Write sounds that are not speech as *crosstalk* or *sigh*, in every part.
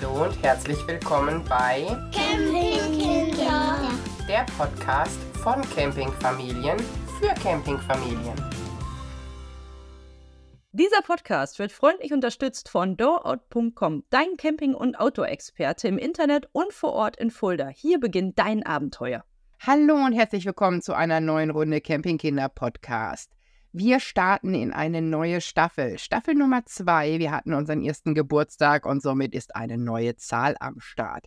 Hallo und herzlich willkommen bei Campingkinder. der Podcast von Campingfamilien für Campingfamilien. Dieser Podcast wird freundlich unterstützt von doorout.com, dein Camping- und Outdoor-Experte im Internet und vor Ort in Fulda. Hier beginnt dein Abenteuer. Hallo und herzlich willkommen zu einer neuen Runde Campingkinder Podcast. Wir starten in eine neue Staffel. Staffel Nummer zwei. Wir hatten unseren ersten Geburtstag und somit ist eine neue Zahl am Start.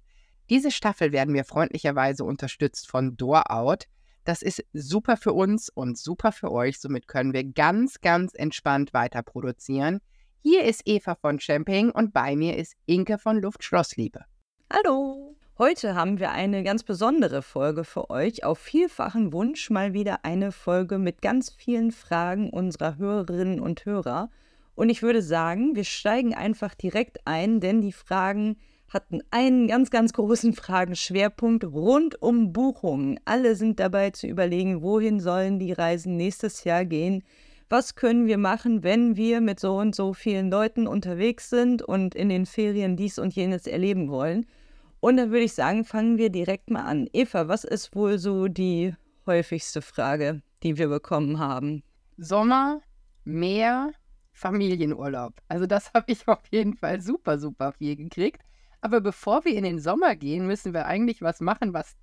Diese Staffel werden wir freundlicherweise unterstützt von Doorout. Das ist super für uns und super für euch. Somit können wir ganz, ganz entspannt weiter produzieren. Hier ist Eva von Champing und bei mir ist Inke von Luftschlossliebe. Hallo! Heute haben wir eine ganz besondere Folge für euch. Auf vielfachen Wunsch mal wieder eine Folge mit ganz vielen Fragen unserer Hörerinnen und Hörer. Und ich würde sagen, wir steigen einfach direkt ein, denn die Fragen hatten einen ganz, ganz großen *laughs* Fragenschwerpunkt rund um Buchungen. Alle sind dabei zu überlegen, wohin sollen die Reisen nächstes Jahr gehen. Was können wir machen, wenn wir mit so und so vielen Leuten unterwegs sind und in den Ferien dies und jenes erleben wollen? Und dann würde ich sagen, fangen wir direkt mal an. Eva, was ist wohl so die häufigste Frage, die wir bekommen haben? Sommer, Meer, Familienurlaub. Also das habe ich auf jeden Fall super, super viel gekriegt. Aber bevor wir in den Sommer gehen, müssen wir eigentlich was machen, was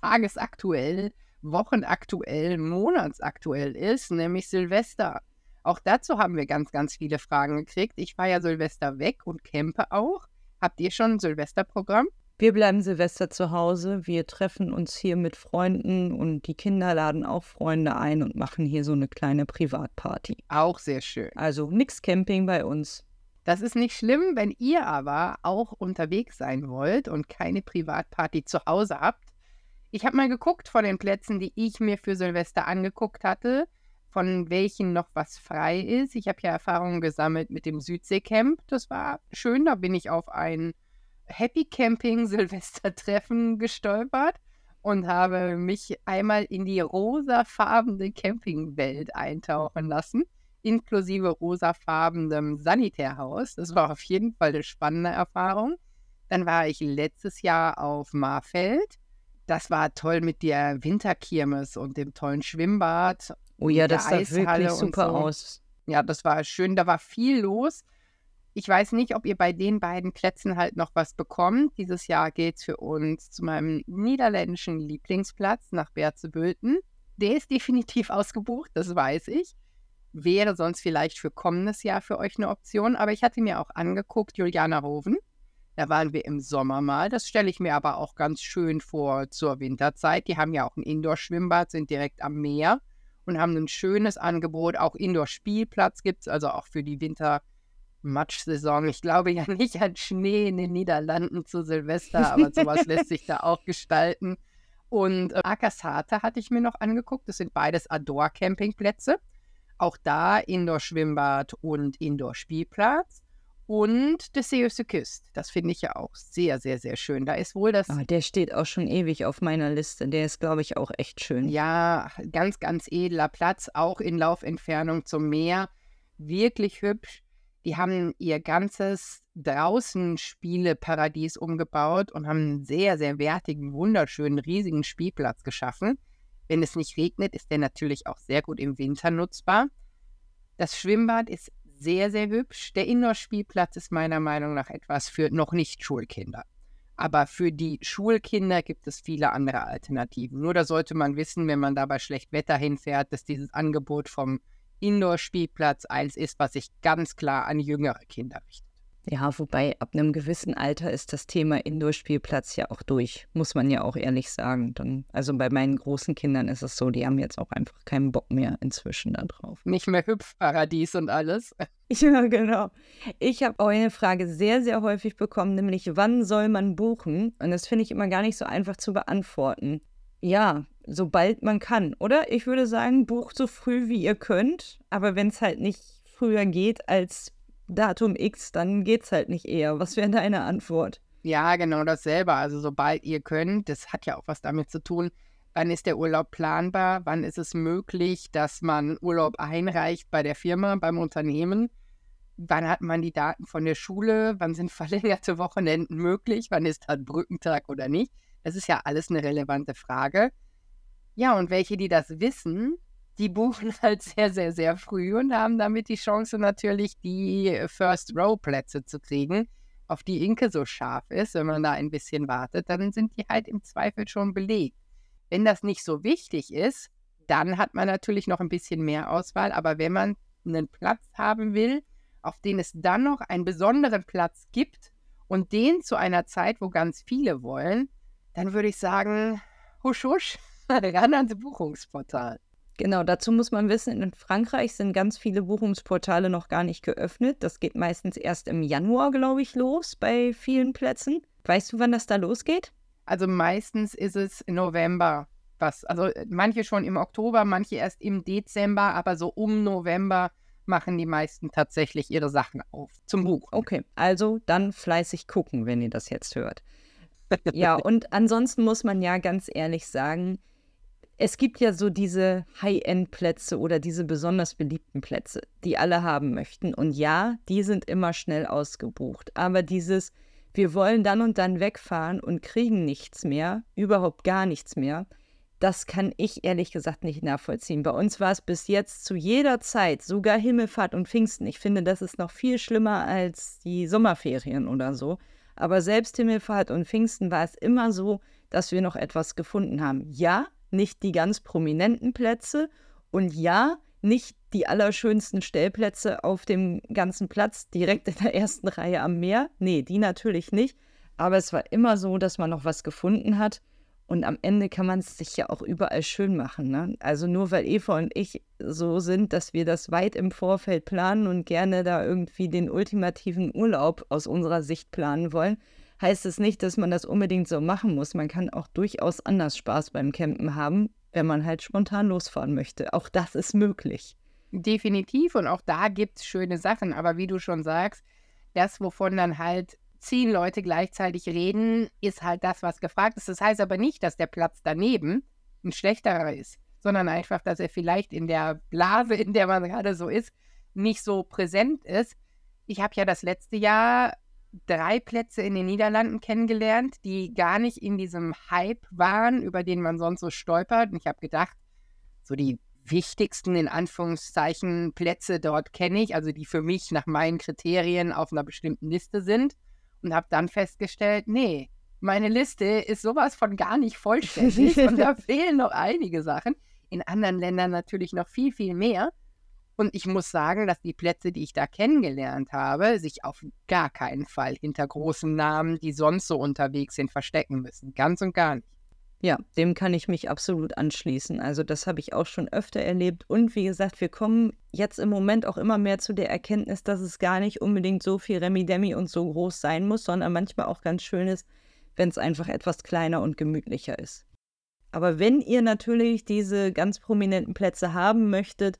tagesaktuell, wochenaktuell, monatsaktuell ist, nämlich Silvester. Auch dazu haben wir ganz, ganz viele Fragen gekriegt. Ich fahre ja Silvester weg und campe auch. Habt ihr schon ein Silvesterprogramm? Wir bleiben Silvester zu Hause, wir treffen uns hier mit Freunden und die Kinder laden auch Freunde ein und machen hier so eine kleine Privatparty. Auch sehr schön. Also nix Camping bei uns. Das ist nicht schlimm, wenn ihr aber auch unterwegs sein wollt und keine Privatparty zu Hause habt. Ich habe mal geguckt von den Plätzen, die ich mir für Silvester angeguckt hatte, von welchen noch was frei ist. Ich habe ja Erfahrungen gesammelt mit dem Südseecamp. Das war schön, da bin ich auf ein Happy Camping Silvestertreffen gestolpert und habe mich einmal in die rosafarbene Campingwelt eintauchen lassen, inklusive rosafarbenem Sanitärhaus. Das war auf jeden Fall eine spannende Erfahrung. Dann war ich letztes Jahr auf Marfeld. Das war toll mit der Winterkirmes und dem tollen Schwimmbad. Oh ja, das sah Eishalle wirklich super so. aus. Ja, das war schön. Da war viel los. Ich weiß nicht, ob ihr bei den beiden Plätzen halt noch was bekommt. Dieses Jahr geht es für uns zu meinem niederländischen Lieblingsplatz nach Berzebülten. Der ist *laughs* definitiv ausgebucht, das weiß ich. Wäre sonst vielleicht für kommendes Jahr für euch eine Option. Aber ich hatte mir auch angeguckt, Julianerhofen. Da waren wir im Sommer mal. Das stelle ich mir aber auch ganz schön vor zur Winterzeit. Die haben ja auch ein Indoor-Schwimmbad, sind direkt am Meer und haben ein schönes Angebot. Auch Indoor-Spielplatz gibt es, also auch für die Winter- Matschsaison. Ich glaube ja *laughs* nicht an Schnee in den Niederlanden zu Silvester, aber sowas lässt sich da *laughs* auch gestalten. Und äh, Akasate hatte ich mir noch angeguckt. Das sind beides Ador-Campingplätze. Auch da Indoor-Schwimmbad und Indoor-Spielplatz. Und das Seeusse Küst. Das finde ich ja auch sehr, sehr, sehr schön. Da ist wohl das, Ah, der steht auch schon ewig auf meiner Liste. Der ist, glaube ich, auch echt schön. ja, ganz, ganz edler Platz, auch in Laufentfernung zum Meer. Wirklich hübsch. Die haben ihr ganzes Draußenspieleparadies umgebaut und haben einen sehr, sehr wertigen, wunderschönen, riesigen Spielplatz geschaffen. Wenn es nicht regnet, ist der natürlich auch sehr gut im Winter nutzbar. Das Schwimmbad ist sehr, sehr hübsch. Der Indoor-Spielplatz ist meiner Meinung nach etwas für noch nicht Schulkinder. Aber für die Schulkinder gibt es viele andere Alternativen. Nur da sollte man wissen, wenn man da bei schlecht Wetter hinfährt, dass dieses Angebot vom Indoor-Spielplatz eins ist, was sich ganz klar an jüngere Kinder richtet. Ja, wobei ab einem gewissen Alter ist das Thema Indoor-Spielplatz ja auch durch, muss man ja auch ehrlich sagen. Dann, also bei meinen großen Kindern ist es so, die haben jetzt auch einfach keinen Bock mehr inzwischen da drauf. Nicht mehr Hüpfparadies und alles. *laughs* Ja, genau. Ich habe auch eine Frage sehr, sehr häufig bekommen, nämlich wann soll man buchen? Und das finde ich immer gar nicht so einfach zu beantworten. Ja, sobald man kann, oder? Ich würde sagen, bucht so früh wie ihr könnt, aber wenn es halt nicht früher geht als Datum X, dann geht's halt nicht eher. Was wäre deine Antwort? Ja, genau dasselbe. Also sobald ihr könnt, das hat ja auch was damit zu tun, wann ist der Urlaub planbar, wann ist es möglich, dass man Urlaub einreicht bei der Firma, beim Unternehmen. wann hat man die Daten von der Schule, wann sind *laughs* verlängerte Wochenenden möglich, wann ist halt Brückentag oder nicht. Das ist ja alles eine relevante Frage. Ja, und welche, die das wissen, die *laughs* buchen halt sehr, sehr, sehr früh und haben damit die Chance natürlich, die First-Row-Plätze zu kriegen, auf die Inke so scharf ist. Wenn man da ein bisschen wartet, dann sind die halt im Zweifel schon belegt. Wenn das nicht so wichtig ist, dann hat man natürlich noch ein bisschen mehr Auswahl. Aber wenn man einen Platz haben will, auf den es dann noch einen besonderen Platz gibt und den zu einer Zeit, wo ganz viele wollen, dann würde ich sagen, husch, husch, *laughs* ran ans Buchungsportal. Genau, dazu muss man wissen, in Frankreich sind ganz viele Buchungsportale noch gar nicht geöffnet. Das geht meistens erst im Januar, glaube ich, los bei vielen Plätzen. Weißt du, wann das da losgeht? Also meistens ist es November. Was, also manche schon im Oktober, manche erst im Dezember, aber so um November machen die meisten tatsächlich ihre Sachen auf zum Buch. Okay, also dann fleißig gucken, wenn ihr das jetzt hört. *laughs* ja, und ansonsten muss man ja ganz ehrlich sagen, es gibt ja so diese High-End-Plätze oder diese besonders beliebten Plätze, die alle haben möchten. Und ja, die sind immer schnell ausgebucht. Aber dieses, wir wollen dann und dann wegfahren und kriegen nichts mehr, überhaupt gar nichts mehr, das kann ich ehrlich gesagt nicht nachvollziehen. Bei uns war es bis jetzt zu jeder Zeit, sogar Himmelfahrt und Pfingsten. Ich finde, das ist noch viel schlimmer als die Sommerferien oder so. Aber selbst Himmelfahrt und Pfingsten war es immer so, dass wir noch etwas gefunden haben. Ja, nicht die ganz prominenten Plätze und ja, nicht die allerschönsten Stellplätze auf dem ganzen Platz direkt in der ersten Reihe am Meer. Nee, die natürlich nicht. Aber es war immer so, dass man noch was gefunden hat. Und am Ende kann man es sich ja auch überall schön machen. Ne? Also nur weil Eva und ich so sind, dass wir das weit im Vorfeld planen und gerne da irgendwie den ultimativen Urlaub aus unserer Sicht planen wollen, heißt es nicht, dass man das unbedingt so machen muss. Man kann auch durchaus anders Spaß beim Campen haben, wenn man halt spontan losfahren möchte. Auch das ist möglich. Definitiv und auch da gibt es schöne Sachen. Aber wie du schon sagst, das, wovon dann halt zehn Leute gleichzeitig reden, ist halt das, was gefragt ist. Das heißt aber nicht, dass der Platz daneben ein schlechterer ist, sondern einfach, dass er vielleicht in der Blase, in der man gerade so ist, nicht so präsent ist. Ich habe ja das letzte Jahr drei Plätze in den Niederlanden kennengelernt, die gar nicht in diesem Hype waren, über den man sonst so stolpert. Und ich habe gedacht, so die wichtigsten in Anführungszeichen Plätze dort kenne ich, also die für mich nach meinen Kriterien auf einer bestimmten Liste sind. Und habe dann festgestellt, nee, meine Liste ist sowas von gar nicht vollständig *laughs* und da fehlen noch einige Sachen. In anderen Ländern natürlich noch viel, viel mehr. Und ich muss sagen, dass die Plätze, die ich da kennengelernt habe, sich auf gar keinen Fall hinter großen Namen, die sonst so unterwegs sind, verstecken müssen. Ganz und gar nicht. Ja, dem kann ich mich absolut anschließen. Also das habe ich auch schon öfter erlebt. Und wie gesagt, wir kommen jetzt im Moment auch immer mehr zu der Erkenntnis, dass es gar nicht unbedingt so viel Remi-Demi und so groß sein muss, sondern manchmal auch ganz schön ist, wenn es einfach etwas kleiner und gemütlicher ist. Aber wenn ihr natürlich diese ganz prominenten Plätze haben möchtet,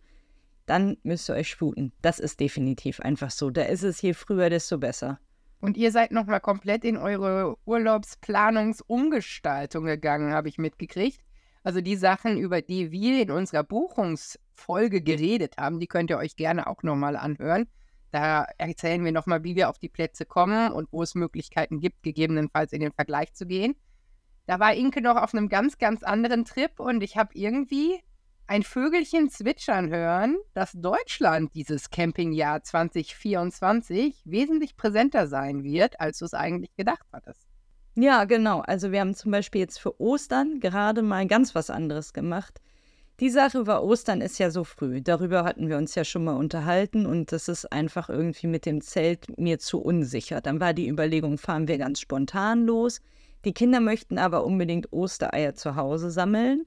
dann müsst ihr euch sputen. Das ist definitiv einfach so. Da ist es je früher, desto besser. Und ihr seid nochmal komplett in eure Urlaubsplanungsumgestaltung gegangen, habe ich mitgekriegt. Also die Sachen, über die wir in unserer Buchungsfolge geredet haben, die könnt ihr euch gerne auch nochmal anhören. Da erzählen wir nochmal, wie wir auf die Plätze kommen und wo es Möglichkeiten gibt, gegebenenfalls in den Vergleich zu gehen. Da war Inke noch auf einem ganz, ganz anderen Trip und ich habe irgendwie ein Vögelchen zwitschern hören, dass Deutschland dieses Campingjahr 2024 wesentlich präsenter sein wird, als du es eigentlich gedacht hattest. Ja, genau. Also wir haben zum Beispiel jetzt für Ostern gerade mal ganz was anderes gemacht. Die Sache war, Ostern ist ja so früh. Darüber hatten wir uns ja schon mal unterhalten und das ist einfach irgendwie mit dem Zelt mir zu unsicher. Dann war die Überlegung, fahren wir ganz spontan los. Die Kinder möchten aber unbedingt Ostereier zu Hause sammeln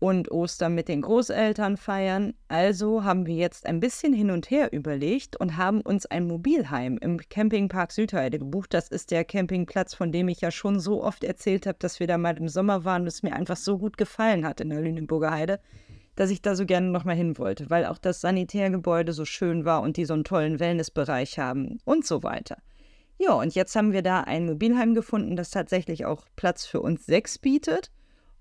und Ostern mit den Großeltern feiern. Also haben wir jetzt ein bisschen hin und her überlegt und haben uns ein Mobilheim im Campingpark Südheide gebucht. Das ist der Campingplatz, von dem ich ja schon so oft erzählt habe, dass wir da mal im Sommer waren und es mir einfach so gut gefallen hat in der Lüneburger Heide, dass ich da so gerne nochmal hin wollte, weil auch das Sanitärgebäude so schön war und die so einen tollen Wellnessbereich haben und so weiter. Ja, und jetzt haben wir da ein Mobilheim gefunden, das tatsächlich auch Platz für uns sechs bietet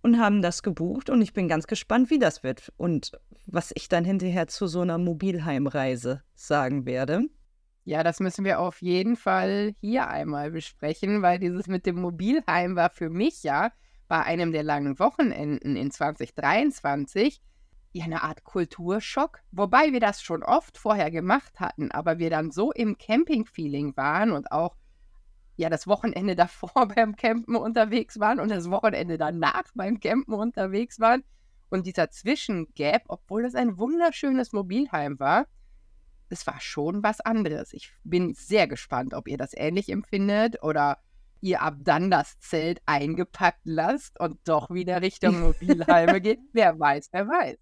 und haben das gebucht und ich bin ganz gespannt, wie das wird und was ich dann hinterher zu so einer Mobilheimreise sagen werde. Ja, das müssen wir auf jeden Fall hier einmal besprechen, weil dieses mit dem Mobilheim war für mich ja bei einem der langen Wochenenden in 2023 ja eine Art Kulturschock, wobei wir das schon oft vorher gemacht hatten, aber wir dann so im Camping-Feeling waren und auch ja das Wochenende davor *laughs* beim Campen unterwegs waren und das Wochenende danach beim Campen unterwegs waren und dieser Zwischengap, obwohl es ein wunderschönes Mobilheim war, es war schon was anderes. Ich bin sehr gespannt, ob ihr das ähnlich empfindet oder ihr ab dann das Zelt eingepackt lasst und doch wieder Richtung *laughs* Mobilheime geht. Wer weiß, wer weiß.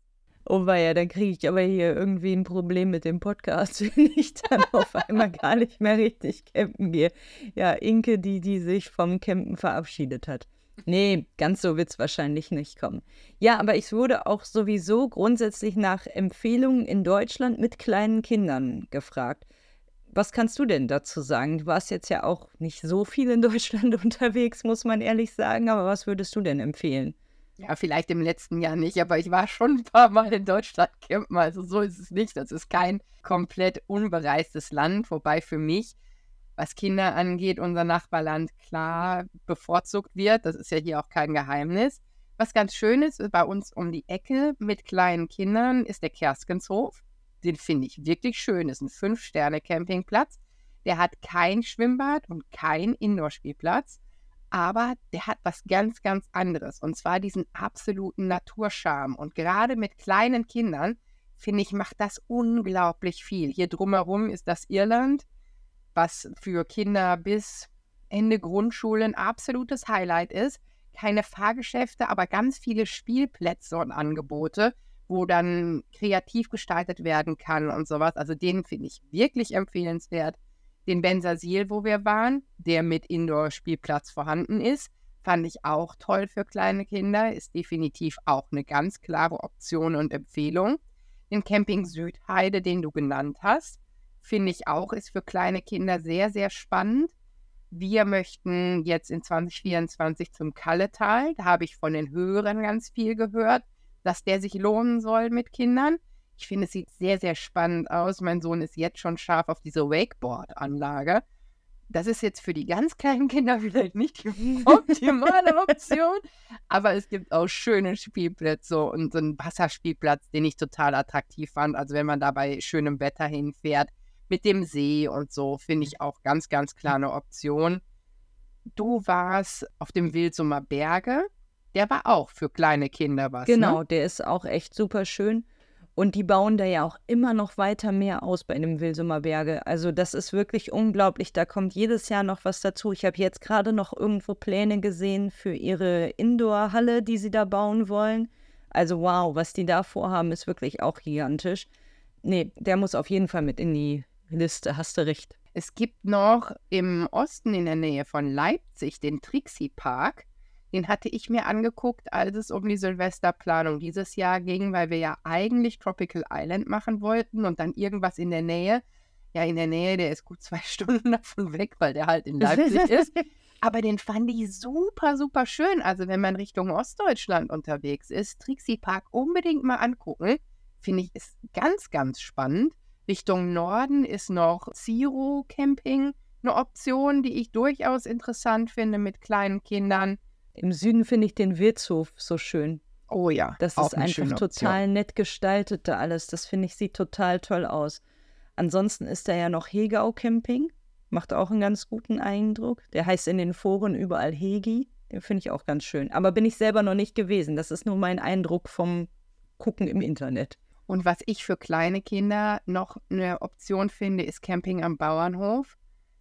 Oh ja, dann kriege ich aber hier irgendwie ein Problem mit dem Podcast, *laughs* wenn ich dann auf einmal gar nicht mehr richtig campen gehe. Ja, Inke, die, die sich vom Campen verabschiedet hat. Nee, ganz so wird es wahrscheinlich nicht kommen. Ja, aber ich wurde auch sowieso grundsätzlich nach Empfehlungen in Deutschland mit kleinen Kindern gefragt. Was kannst du denn dazu sagen? Du warst jetzt ja auch nicht so viel in Deutschland *laughs* unterwegs, muss man ehrlich sagen, aber was würdest du denn empfehlen? Ja, vielleicht im letzten Jahr nicht, aber ich war schon ein paar Mal in Deutschland campen, also so ist es nicht. Das ist kein komplett unbereistes Land, wobei für mich was Kinder angeht, unser Nachbarland klar bevorzugt wird. Das ist ja hier auch kein Geheimnis. Was ganz schön ist, bei uns um die Ecke mit kleinen Kindern ist der Kerskenshof. Den finde ich wirklich schön. Das ist ein Fünf-Sterne-Campingplatz. Der hat kein Schwimmbad und kein Indoor-Spielplatz, aber der hat was ganz, ganz anderes. Und zwar diesen absoluten Naturscharme. Und gerade mit kleinen Kindern, finde ich, macht das unglaublich viel. Hier drumherum ist das Irland was für Kinder bis Ende Grundschule ein absolutes Highlight ist. Keine Fahrgeschäfte, aber ganz viele Spielplätze und Angebote, wo dann kreativ gestaltet werden kann und sowas. Also den finde ich wirklich empfehlenswert. Den Bensasil, wo wir waren, der mit Indoor-Spielplatz vorhanden ist, fand ich auch toll für kleine Kinder. Ist definitiv auch eine ganz klare Option und Empfehlung. Den Camping Südheide, den du genannt hast, finde ich auch, ist für kleine Kinder sehr, sehr spannend. Wir möchten jetzt in 2024 zum Kalletal. Da habe ich von den Hörern ganz viel gehört, dass der sich lohnen soll mit Kindern. Ich finde, es sieht sehr, sehr spannend aus. Mein Sohn ist jetzt schon scharf auf diese Wakeboard-Anlage. Das ist jetzt für die ganz kleinen Kinder *laughs* vielleicht nicht die optimale Option, *laughs* aber es gibt auch schöne Spielplätze und so einen Wasserspielplatz, den ich total attraktiv fand. Also wenn man da bei schönem Wetter hinfährt, mit dem See und so, finde ich auch ganz, ganz klar eine Option. Du warst auf dem Wilsumer Berge. Der war auch für kleine Kinder was. Ne? Genau, ne? der ist auch echt super schön. Und die bauen da ja auch immer noch weiter mehr aus bei dem Wilsumer Berge. Also das ist wirklich unglaublich. Da kommt jedes Jahr noch was dazu. Ich habe jetzt gerade noch irgendwo Pläne gesehen für ihre Indoor-Halle, die sie da bauen wollen. Also wow, was die da vorhaben, ist wirklich auch gigantisch. Nee, der muss auf jeden Fall mit in die Liste, hast du recht. Es gibt noch im Osten in der Nähe von Leipzig den Trixie Park. Den hatte ich mir angeguckt, als es um die Silvesterplanung dieses Jahr ging, weil wir ja eigentlich Tropical Island machen wollten und dann irgendwas in der Nähe. Ja, in der Nähe, der ist gut *laughs* zwei Stunden davon weg, weil der halt in Leipzig *laughs* ist. Aber den fand ich super, super schön. Also wenn man Richtung Ostdeutschland unterwegs ist, Trixie Park unbedingt mal angucken. Finde ich, ist ganz, ganz spannend. Richtung Norden ist noch Zero Camping eine Option, die ich durchaus interessant finde mit kleinen Kindern. Im Süden finde ich den Wirtshof so schön. Oh ja. Das ist einfach total nett gestaltet da alles. Das finde ich sieht total toll aus. Ansonsten ist da ja noch Hegau Camping. Macht auch einen ganz guten Eindruck. Der heißt in den Foren überall Hegi. Den finde ich auch ganz schön. Aber bin ich selber noch nicht gewesen. Das ist nur mein Eindruck vom Gucken im Internet. Und was ich für kleine Kinder noch eine Option finde, ist Camping am Bauernhof.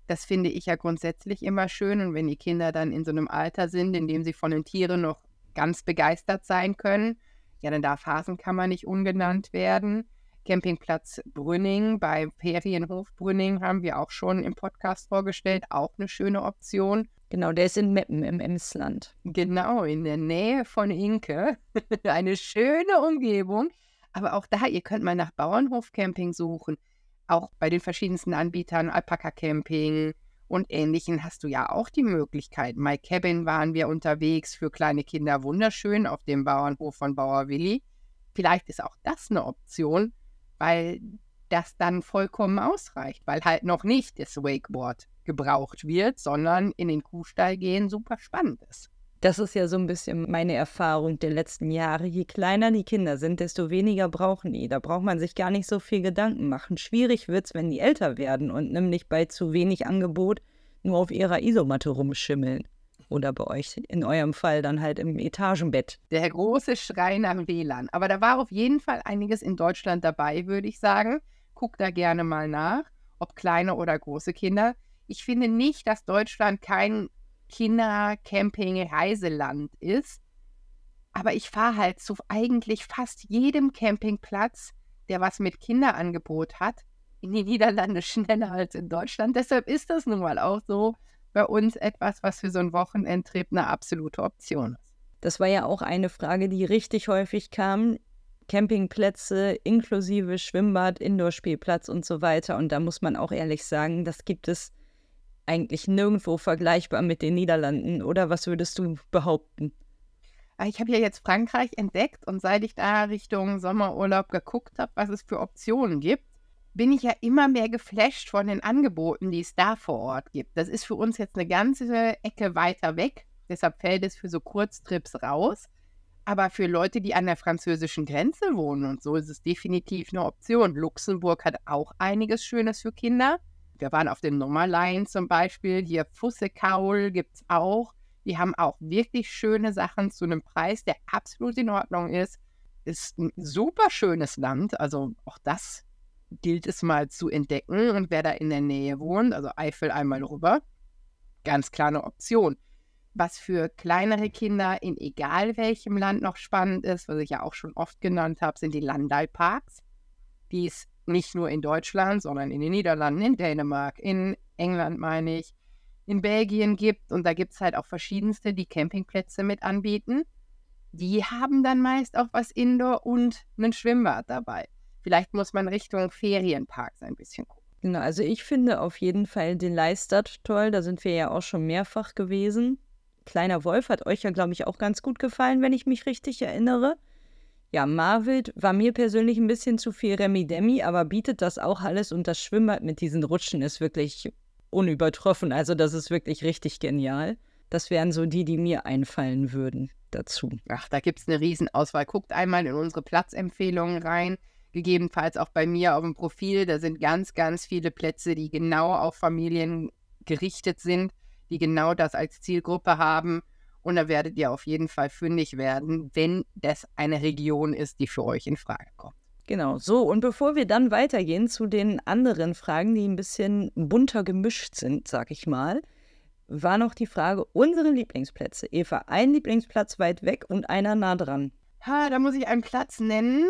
Das finde ich ja grundsätzlich immer schön. Und wenn die Kinder dann in so einem Alter sind, in dem sie von den Tieren noch ganz begeistert sein können, ja, dann darf Hasenkammer nicht ungenannt werden. Campingplatz Brünning bei Ferienhof Brünning haben wir auch schon im Podcast vorgestellt. Auch eine schöne Option. Genau, der ist in Meppen im Emsland. Genau, in der Nähe von Inke. *laughs* eine schöne Umgebung. Aber auch da, ihr könnt mal nach Bauernhofcamping suchen. Auch bei den verschiedensten Anbietern, Alpaka-Camping und ähnlichen, hast du ja auch die Möglichkeit. My Cabin waren wir unterwegs für kleine Kinder wunderschön auf dem Bauernhof von Bauer Willi. Vielleicht ist auch das eine Option, weil das dann vollkommen ausreicht, weil halt noch nicht das Wakeboard gebraucht wird, sondern in den Kuhstall gehen super spannend ist. Das ist ja so ein bisschen meine Erfahrung der letzten Jahre. Je kleiner die Kinder sind, desto weniger brauchen die. Da braucht man sich gar nicht so viel Gedanken machen. Schwierig wird es, wenn die älter werden und nämlich bei zu wenig Angebot nur auf ihrer Isomatte rumschimmeln. Oder bei euch in eurem Fall dann halt im Etagenbett. Der große Schrei nach WLAN. Aber da war auf jeden Fall einiges in Deutschland dabei, würde ich sagen. Guck da gerne mal nach, ob kleine oder große Kinder. Ich finde nicht, dass Deutschland kein Kinder-Camping-Reiseland ist. Aber ich fahre halt zu eigentlich fast jedem Campingplatz, der was mit Kinderangebot hat, in die *laughs* Niederlande schneller als in Deutschland. Deshalb ist das nun mal auch so bei uns etwas, was für so einen Wochenendtrip eine absolute Option ist. Das war ja auch eine Frage, die richtig häufig kam. Campingplätze inklusive Schwimmbad, Indoorspielplatz und so weiter. Und da muss man auch ehrlich sagen, das gibt es eigentlich nirgendwo vergleichbar mit den Niederlanden. Oder was würdest du behaupten? Ah, ich habe ja jetzt Frankreich entdeckt und seit ich da Richtung Sommerurlaub geguckt habe, was es für Optionen gibt, bin ich ja immer mehr geflasht von den Angeboten, die es da vor Ort gibt. Das ist für uns jetzt eine ganze Ecke weiter weg. Deshalb fällt es für so Kurztrips raus. Aber für Leute, die an der französischen Grenze wohnen und so, ist es definitiv eine Option. Luxemburg hat auch einiges Schönes für Kinder. Wir waren auf den Nummerlein zum Beispiel. Hier Fussekaul gibt es auch. Die haben auch wirklich schöne Sachen zu einem Preis, der absolut in Ordnung ist. Ist ein super schönes Land. Also auch das gilt es mal zu entdecken. Und wer da in der Nähe wohnt, also Eifel einmal rüber, ganz klar eine Option. Was für kleinere Kinder in egal welchem Land noch spannend ist, was ich ja auch schon oft genannt habe, sind die Landalparks, die es nicht nur in Deutschland, sondern in den Niederlanden, in Dänemark, in England meine ich, in Belgien gibt. Und da gibt es halt auch verschiedenste, die Campingplätze mit anbieten. Die haben dann meist auch was Indoor und ein Schwimmbad dabei. Vielleicht muss man Richtung Ferienparks ein bisschen gucken. Genau, also ich finde auf jeden Fall den Leistert toll. Da sind wir ja auch schon mehrfach gewesen. Kleiner Wolf hat euch ja, glaube ich, auch ganz gut gefallen, wenn ich mich richtig erinnere. Ja, Marwild war mir persönlich ein bisschen zu viel Remi-Demi, aber bietet das auch alles und das Schwimmbad mit diesen Rutschen ist wirklich unübertroffen. Also das ist wirklich richtig genial. Das wären so die, die mir einfallen würden dazu. Ach, da gibt es eine Riesenauswahl. Guckt einmal in unsere Platzempfehlungen rein. Gegebenenfalls auch bei mir auf dem Profil. Da sind ganz, ganz viele Plätze, die genau auf Familien gerichtet sind, die genau das als Zielgruppe haben. Und da werdet ihr auf jeden Fall fündig werden, wenn das eine Region ist, die für euch in Frage kommt. Genau, so. Und bevor wir dann weitergehen zu den anderen Fragen, die ein bisschen bunter gemischt sind, sag ich mal, war noch die Frage, unsere Lieblingsplätze. Eva, ein Lieblingsplatz weit weg und einer nah dran. Ha, da muss ich einen Platz nennen,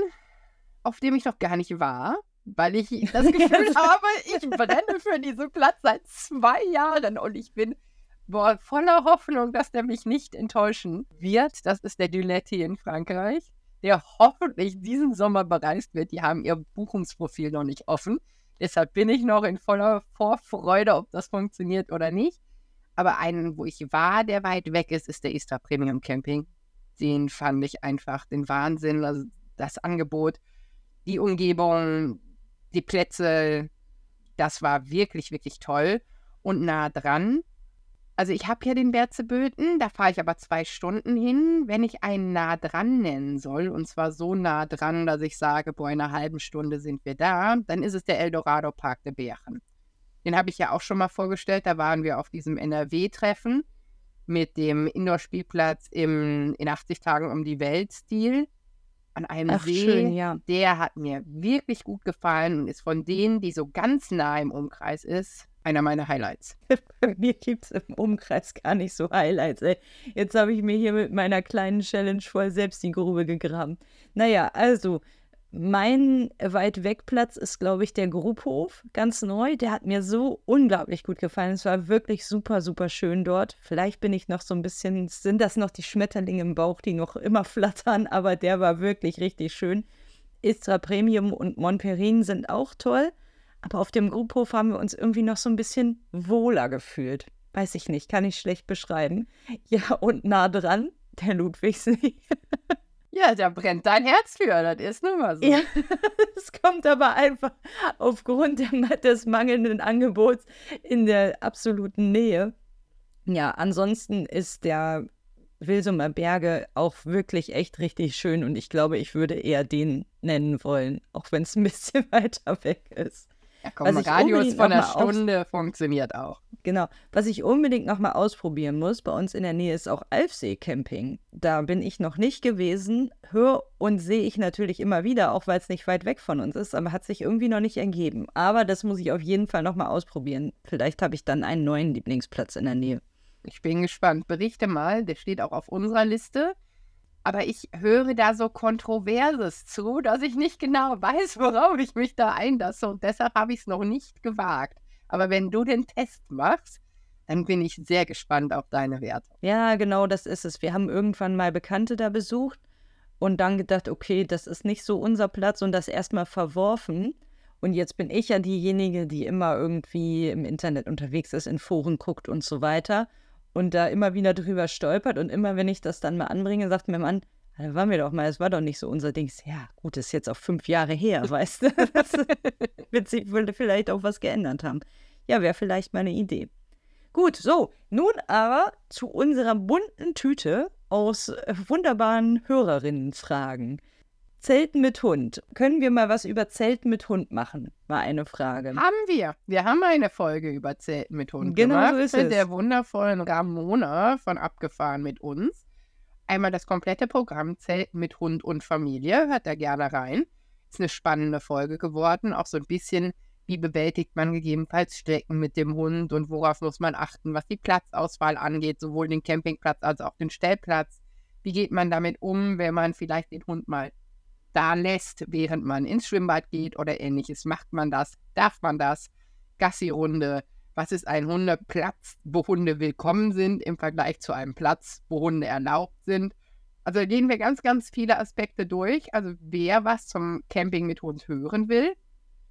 auf dem ich noch gar nicht war, weil ich das Gefühl *laughs* habe, ich brenne für diesen Platz seit zwei Jahren und ich bin voller Hoffnung, dass der mich nicht enttäuschen wird. Das ist der Duletti in Frankreich, der hoffentlich diesen Sommer bereist wird. Die haben ihr Buchungsprofil noch nicht offen. Deshalb bin ich noch in voller Vorfreude, ob das funktioniert oder nicht. Aber einen, wo ich war, der weit weg ist, ist der Istra Premium Camping. Den fand ich einfach den Wahnsinn. Also das Angebot, die Umgebung, die Plätze, das war wirklich, wirklich toll. Und nah dran also ich habe ja den Berzeböten, da fahre ich aber zwei Stunden hin. Wenn ich einen nah dran nennen soll, und zwar so nah dran, dass ich sage, boah, in einer halben Stunde sind wir da, dann ist es der Eldorado Park der Bären. Den habe ich ja auch schon mal vorgestellt, da waren wir auf diesem NRW-Treffen mit dem Indoor-Spielplatz in 80 Tagen um die Welt-Stil an einem Ach, See. Schön, ja. Der hat mir wirklich gut gefallen und ist von denen, die so ganz nah im Umkreis ist, einer meiner Highlights. *laughs* Bei mir gibt es im Umkreis gar nicht so Highlights. Ey. Jetzt habe ich mir hier mit meiner kleinen Challenge voll selbst die Grube gegraben. Naja, also mein weit weg Platz ist, glaube ich, der Grupphof, ganz neu. Der hat mir so unglaublich gut gefallen. Es war wirklich super, super schön dort. Vielleicht bin ich noch so ein bisschen, sind das noch die Schmetterlinge im Bauch, die noch immer flattern, aber der war wirklich richtig schön. Istra Premium und Montperin sind auch toll. Aber auf dem Gruppenhof haben wir uns irgendwie noch so ein bisschen wohler gefühlt. Weiß ich nicht, kann ich schlecht beschreiben. *laughs* Ja, und nah dran, der Ludwigsee. *laughs* Ja, da brennt dein Herz für, das ist nun mal so. Ja, *laughs* es kommt aber einfach aufgrund des mangelnden Angebots in der absoluten Nähe. Ja, ansonsten ist der Wilsumer Berge auch wirklich echt richtig schön und ich glaube, ich würde eher den nennen wollen, auch wenn es ein bisschen weiter weg ist. Ja, komm, Radius von einer Stunde funktioniert auch. Genau. Was ich unbedingt nochmal ausprobieren muss, bei uns in der Nähe ist auch Alfsee-Camping. Da bin ich noch nicht gewesen, höre und sehe ich natürlich immer wieder, auch weil es nicht weit weg von uns ist, aber hat sich irgendwie noch nicht ergeben. Aber das muss ich auf jeden Fall nochmal ausprobieren. Vielleicht habe ich dann einen neuen Lieblingsplatz in der Nähe. Ich bin gespannt. Berichte mal, der steht auch auf unserer Liste. Aber ich höre da so Kontroverses zu, dass ich nicht genau weiß, worauf ich mich da einlasse. Und deshalb habe ich es noch nicht gewagt. Aber wenn du den Test machst, dann bin ich sehr gespannt auf deine Werte. Ja, genau, das ist es. Wir haben irgendwann mal Bekannte da besucht und dann gedacht, okay, das ist nicht so unser Platz und das erstmal verworfen. Und jetzt bin ich ja diejenige, die immer irgendwie im Internet unterwegs ist, in Foren guckt und so weiter und da immer wieder drüber stolpert und immer, wenn ich das dann mal anbringe, sagt mir Mann, da waren wir doch mal, es war doch nicht so unser Ding. Ja, gut, das ist jetzt auch fünf Jahre her, *laughs* weißt du. Das wird sich vielleicht auch was geändert haben. Ja, wäre vielleicht mal eine Idee. Gut, so, nun aber zu unserer bunten Tüte aus äh, wunderbaren Hörerinnenfragen. Zelten mit Hund. Können wir mal was über Zelten mit Hund machen? War eine Frage. Haben wir. Wir haben eine Folge über Zelten mit Hund genau gemacht. So ist mit es. der wundervollen Ramona von Abgefahren mit uns. Einmal das komplette Programm Zelten mit Hund und Familie. Hört da gerne rein. Ist eine spannende Folge geworden. Auch so ein bisschen, wie bewältigt man gegebenenfalls Strecken mit dem Hund und worauf muss man achten, was die Platzauswahl angeht, sowohl den Campingplatz als auch den Stellplatz. Wie geht man damit um, wenn man vielleicht den Hund mal da lässt, während man ins Schwimmbad geht oder ähnliches. Macht man das? Darf man das? Gassi-Runde. Was ist ein Hundeplatz, wo Hunde willkommen sind im Vergleich zu einem Platz, wo Hunde erlaubt sind? Also gehen wir ganz, ganz viele Aspekte durch. Also wer was zum Camping mit Hund hören will,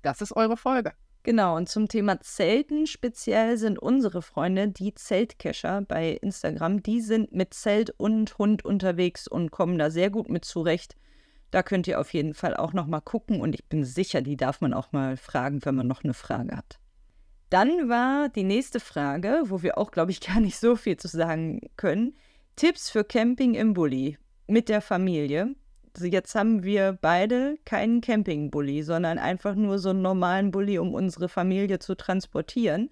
das ist eure Folge. Genau, und zum Thema Zelten speziell sind unsere Freunde, die Zeltcacher bei Instagram, die sind mit Zelt und Hund unterwegs und kommen da sehr gut mit zurecht. Da könnt ihr auf jeden Fall auch noch mal gucken und ich bin sicher, die darf man auch mal fragen, wenn man noch eine Frage hat. Dann war die nächste Frage, wo wir auch, glaube ich, *laughs* gar nicht so viel zu sagen können. Tipps für Camping im Bulli mit der Familie. Also jetzt haben wir beide keinen Campingbully, sondern einfach nur so einen normalen Bulli, um unsere Familie zu transportieren.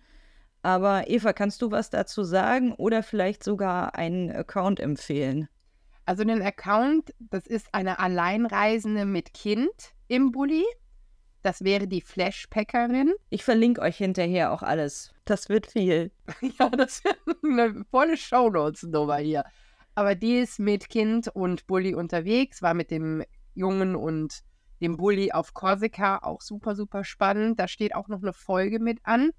Aber Eva, kannst du was dazu sagen oder vielleicht sogar einen Account empfehlen? Also den Account, das ist eine Alleinreisende mit Kind im Bulli. Das wäre die Flashpackerin. Ich verlinke euch hinterher auch alles. Das wird viel. *laughs* ja, das wird eine volle Shownotes-Nummer hier. Aber die ist mit Kind und Bulli unterwegs, war mit dem Jungen und dem Bulli auf Korsika auch super, super spannend. Da steht auch noch eine Folge mit an.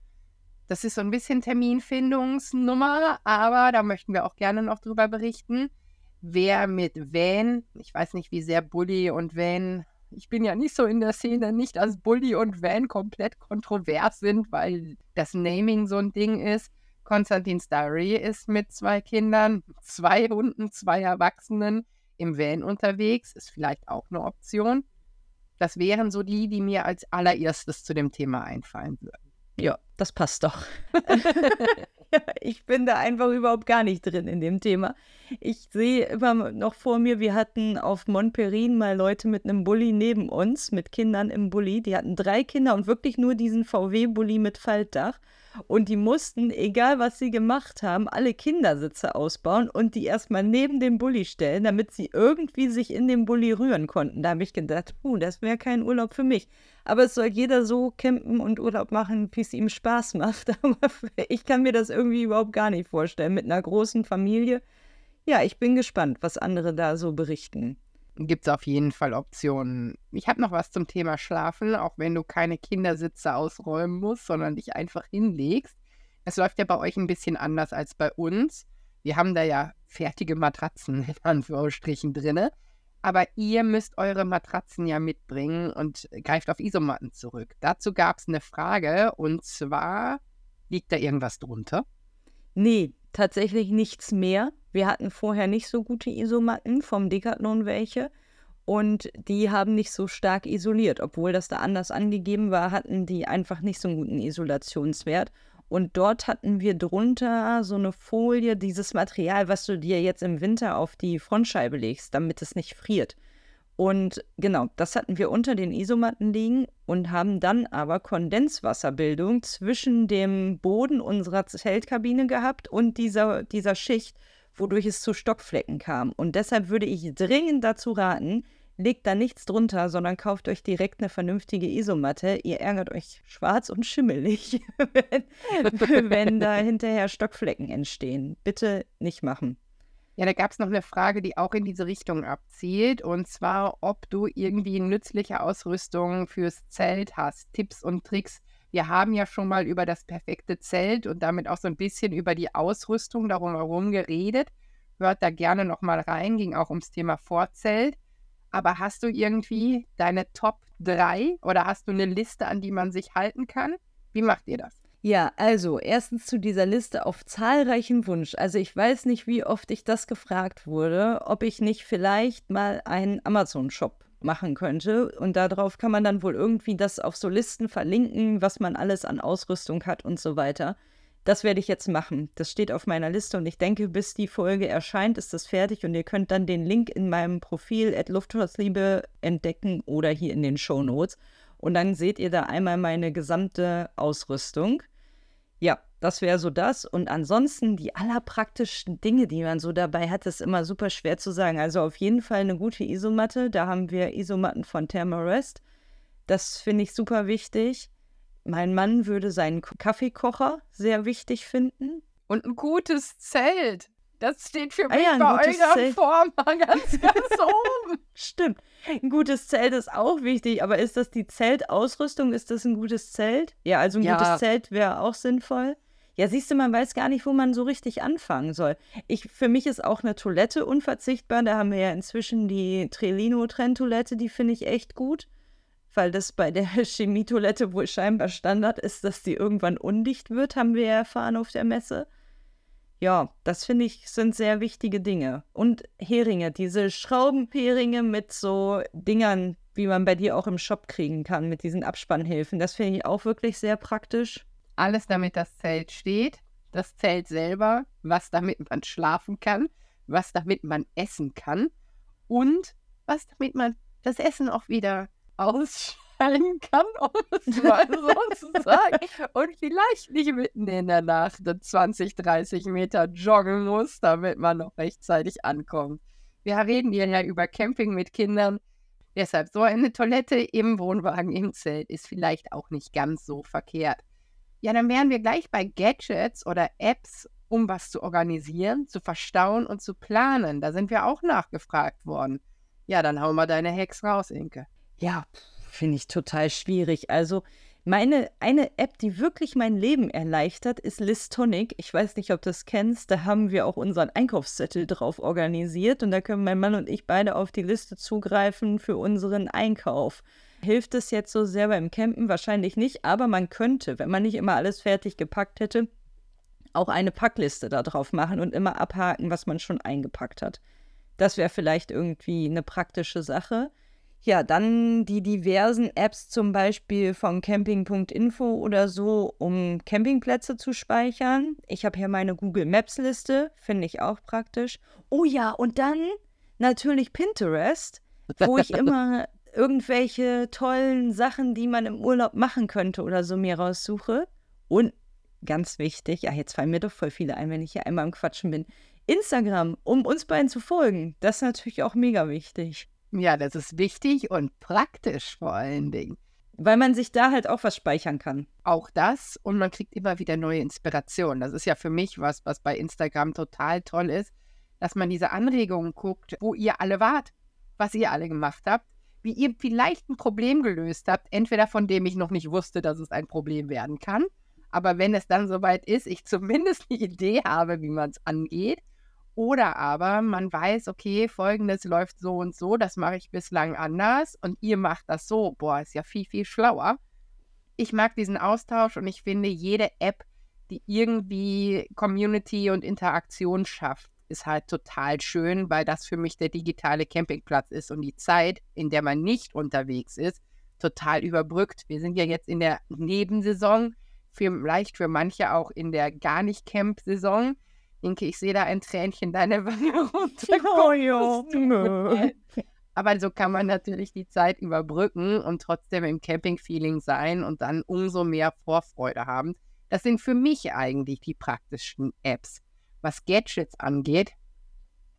Das ist so ein bisschen Terminfindungsnummer, aber da möchten wir auch gerne noch drüber berichten wer mit Van, ich weiß nicht, wie sehr Bully und Van, ich bin ja nicht so in der Szene, nicht, dass Bully und Van komplett kontrovers sind, weil das Naming so ein Ding ist. Konstantin Starry ist mit zwei Kindern, zwei Hunden, zwei Erwachsenen im Van unterwegs, ist vielleicht auch eine Option. Das wären so die, die mir als allererstes zu dem Thema einfallen würden. Ja, das passt doch. *laughs* ich bin da einfach überhaupt gar nicht drin in dem Thema. Ich sehe immer noch vor mir, wir hatten auf Montperin mal Leute mit einem Bulli neben uns, mit Kindern im Bulli. Die hatten drei Kinder und wirklich nur diesen VW-Bulli mit Faltdach. Und die mussten, egal was sie gemacht haben, alle Kindersitze ausbauen und die erstmal neben dem Bulli stellen, damit sie irgendwie sich in dem Bulli rühren konnten. Da habe ich gedacht, uh, das wäre kein Urlaub für mich. Aber es soll jeder so campen und Urlaub machen, wie es ihm Spaß *laughs* macht. Aber ich kann mir das irgendwie überhaupt gar nicht vorstellen. Mit einer großen Familie. Ja, ich bin gespannt, was andere da so berichten gibt es auf jeden Fall Optionen. Ich habe noch was zum Thema Schlafen, auch wenn du keine Kindersitze ausräumen musst, sondern dich einfach hinlegst. Es läuft ja bei euch ein bisschen anders als bei uns. Wir haben da ja fertige Matratzen *laughs* in Anführungsstrichen drinne. Aber ihr müsst eure Matratzen ja mitbringen und greift auf Isomatten zurück. Dazu gab es eine Frage und zwar, liegt da irgendwas drunter? Nee, tatsächlich nichts mehr. Wir hatten vorher nicht so gute Isomatten, vom Decathlon welche. Und die haben nicht so stark isoliert. Obwohl das da anders angegeben war, hatten die einfach nicht so einen guten Isolationswert. Und dort hatten wir drunter so eine Folie, dieses Material, was du dir jetzt im Winter auf die Frontscheibe legst, damit es nicht friert. Und genau, das hatten wir unter den Isomatten liegen und haben dann aber Kondenswasserbildung zwischen dem Boden unserer Zeltkabine gehabt und dieser, dieser Schicht, wodurch es zu Stockflecken kam. Und deshalb würde ich dringend dazu raten, legt da nichts drunter, sondern kauft euch direkt eine vernünftige Isomatte. Ihr ärgert euch schwarz und schimmelig, *laughs* wenn, wenn da *laughs* hinterher Stockflecken entstehen. Bitte nicht machen. Ja, da gab es noch eine Frage, die auch in diese Richtung abzielt, und zwar, ob du irgendwie nützliche Ausrüstung fürs Zelt hast, Tipps und Tricks. Wir haben ja schon mal über das perfekte Zelt und damit auch so ein bisschen über die Ausrüstung darum herum geredet. Hört da gerne noch mal rein, ging auch ums Thema Vorzelt. Aber hast du irgendwie deine Top 3 oder hast du eine Liste, an die man sich halten kann? Wie macht ihr das? Ja, also erstens zu dieser Liste auf zahlreichen Wunsch. Also ich weiß nicht, wie oft ich das gefragt wurde, ob ich nicht vielleicht mal einen Amazon-Shop machen könnte. Und darauf kann man dann wohl irgendwie das auf so Listen verlinken, was man alles an Ausrüstung hat und so weiter. Das werde ich jetzt machen. Das steht auf meiner Liste und ich denke, bis die Folge erscheint, ist das fertig und ihr könnt dann den Link in meinem Profil at Luftfahrtsliebe entdecken oder hier in den Show Notes. Und dann seht ihr da einmal meine gesamte Ausrüstung. Das wäre so das. Und ansonsten die allerpraktischsten Dinge, die man so dabei hat, ist immer super schwer zu sagen. Also auf jeden Fall eine gute Isomatte. Da haben wir Isomatten von Thermarest. Das finde ich super wichtig. Mein Mann würde seinen Kaffeekocher sehr wichtig finden. Und ein gutes Zelt. Das steht für ah mich ah ja, bei eurer Form ganz, *laughs* ganz oben. Stimmt. Ein gutes Zelt ist auch wichtig, aber ist das die Zeltausrüstung? Ist das ein gutes Zelt? Ja, also ein ja. gutes Zelt wäre auch sinnvoll. Ja, siehst du, man weiß gar nicht, wo man so richtig anfangen soll. Ich, für mich ist auch eine Toilette unverzichtbar. Da haben wir ja inzwischen die Trelino-Trenntoilette, die finde ich echt gut weil das bei der *laughs* Chemietoilette wohl scheinbar Standard ist, dass die irgendwann undicht wird, haben wir ja erfahren auf der Messe. Ja, das finde ich sind sehr wichtige Dinge. Und Heringe, diese Schraubenheringe mit so Dingern, wie man bei dir auch im Shop kriegen kann, mit diesen Abspannhilfen, das finde ich auch wirklich sehr praktisch. Alles, damit das Zelt steht, das Zelt selber, was damit man schlafen kann, was damit man essen kann und was damit man das Essen auch wieder ausschalten *laughs* kann, um es mal so *laughs* zu sagen. Und vielleicht nicht mitten in der Nacht 20, 30 Meter joggen muss, damit man noch rechtzeitig ankommt. Wir reden hier ja über Camping mit Kindern. Deshalb so eine Toilette im Wohnwagen im Zelt ist vielleicht auch nicht ganz so verkehrt. Ja, dann wären wir gleich bei Gadgets oder Apps, um was zu organisieren, zu verstauen und zu planen. Da sind wir auch nachgefragt worden. Ja, dann hau mal deine Hacks raus, Inke. Ja, finde ich total schwierig. Also meine eine App, die wirklich mein Leben erleichtert, ist Listonic. Ich weiß nicht, ob du das kennst. Da haben wir auch unseren Einkaufszettel drauf organisiert und da können mein Mann und ich beide auf die Liste zugreifen für unseren Einkauf. Hilft es jetzt so sehr beim Campen? Wahrscheinlich nicht, aber man könnte, wenn man nicht immer alles fertig gepackt hätte, auch eine Packliste da drauf machen und immer abhaken, was man schon eingepackt hat. Das wäre vielleicht irgendwie eine praktische Sache. Ja, dann die diversen Apps zum Beispiel von camping.info oder so, um Campingplätze zu speichern. Ich habe hier meine Google Maps Liste, finde ich auch praktisch. Oh ja, und dann natürlich Pinterest, wo ich *laughs* immer irgendwelche tollen Sachen, die man im Urlaub machen könnte oder so mir raussuche. Und ganz wichtig, ja, jetzt fallen mir doch voll viele ein, wenn ich hier einmal am Quatschen bin. Instagram, um uns beiden zu folgen. Das ist natürlich auch mega wichtig. Ja, das ist wichtig und praktisch vor allen Dingen. Weil man sich da halt auch was speichern kann. Auch das und man kriegt immer wieder neue Inspirationen. Das ist ja für mich was, was bei Instagram total toll ist, dass man diese Anregungen guckt, wo ihr alle wart, was ihr alle gemacht habt, wie ihr vielleicht ein Problem gelöst habt, entweder von dem ich noch nicht wusste, dass es ein Problem werden kann, aber wenn es dann soweit ist, ich *laughs* zumindest eine Idee habe, wie man es angeht oder aber man weiß, okay, folgendes läuft so und so, das mache ich bislang anders und ihr macht das so. Boah, ist ja viel, viel schlauer. Ich mag diesen Austausch und ich finde, jede App die irgendwie Community und Interaktion schafft, ist halt total schön, weil das für mich der digitale Campingplatz ist und die Zeit, in der man nicht unterwegs ist, total überbrückt. Wir sind ja jetzt in der Nebensaison, vielleicht für manche auch in der gar nicht Camp-Saison. Denke, ich sehe da ein Tränchen deine Wange *laughs* runter. Oh. Aber so kann man natürlich die Zeit überbrücken und trotzdem im Camping-Feeling sein und dann umso mehr Vorfreude haben. Das sind für mich eigentlich die praktischen Apps. Was Gadgets angeht,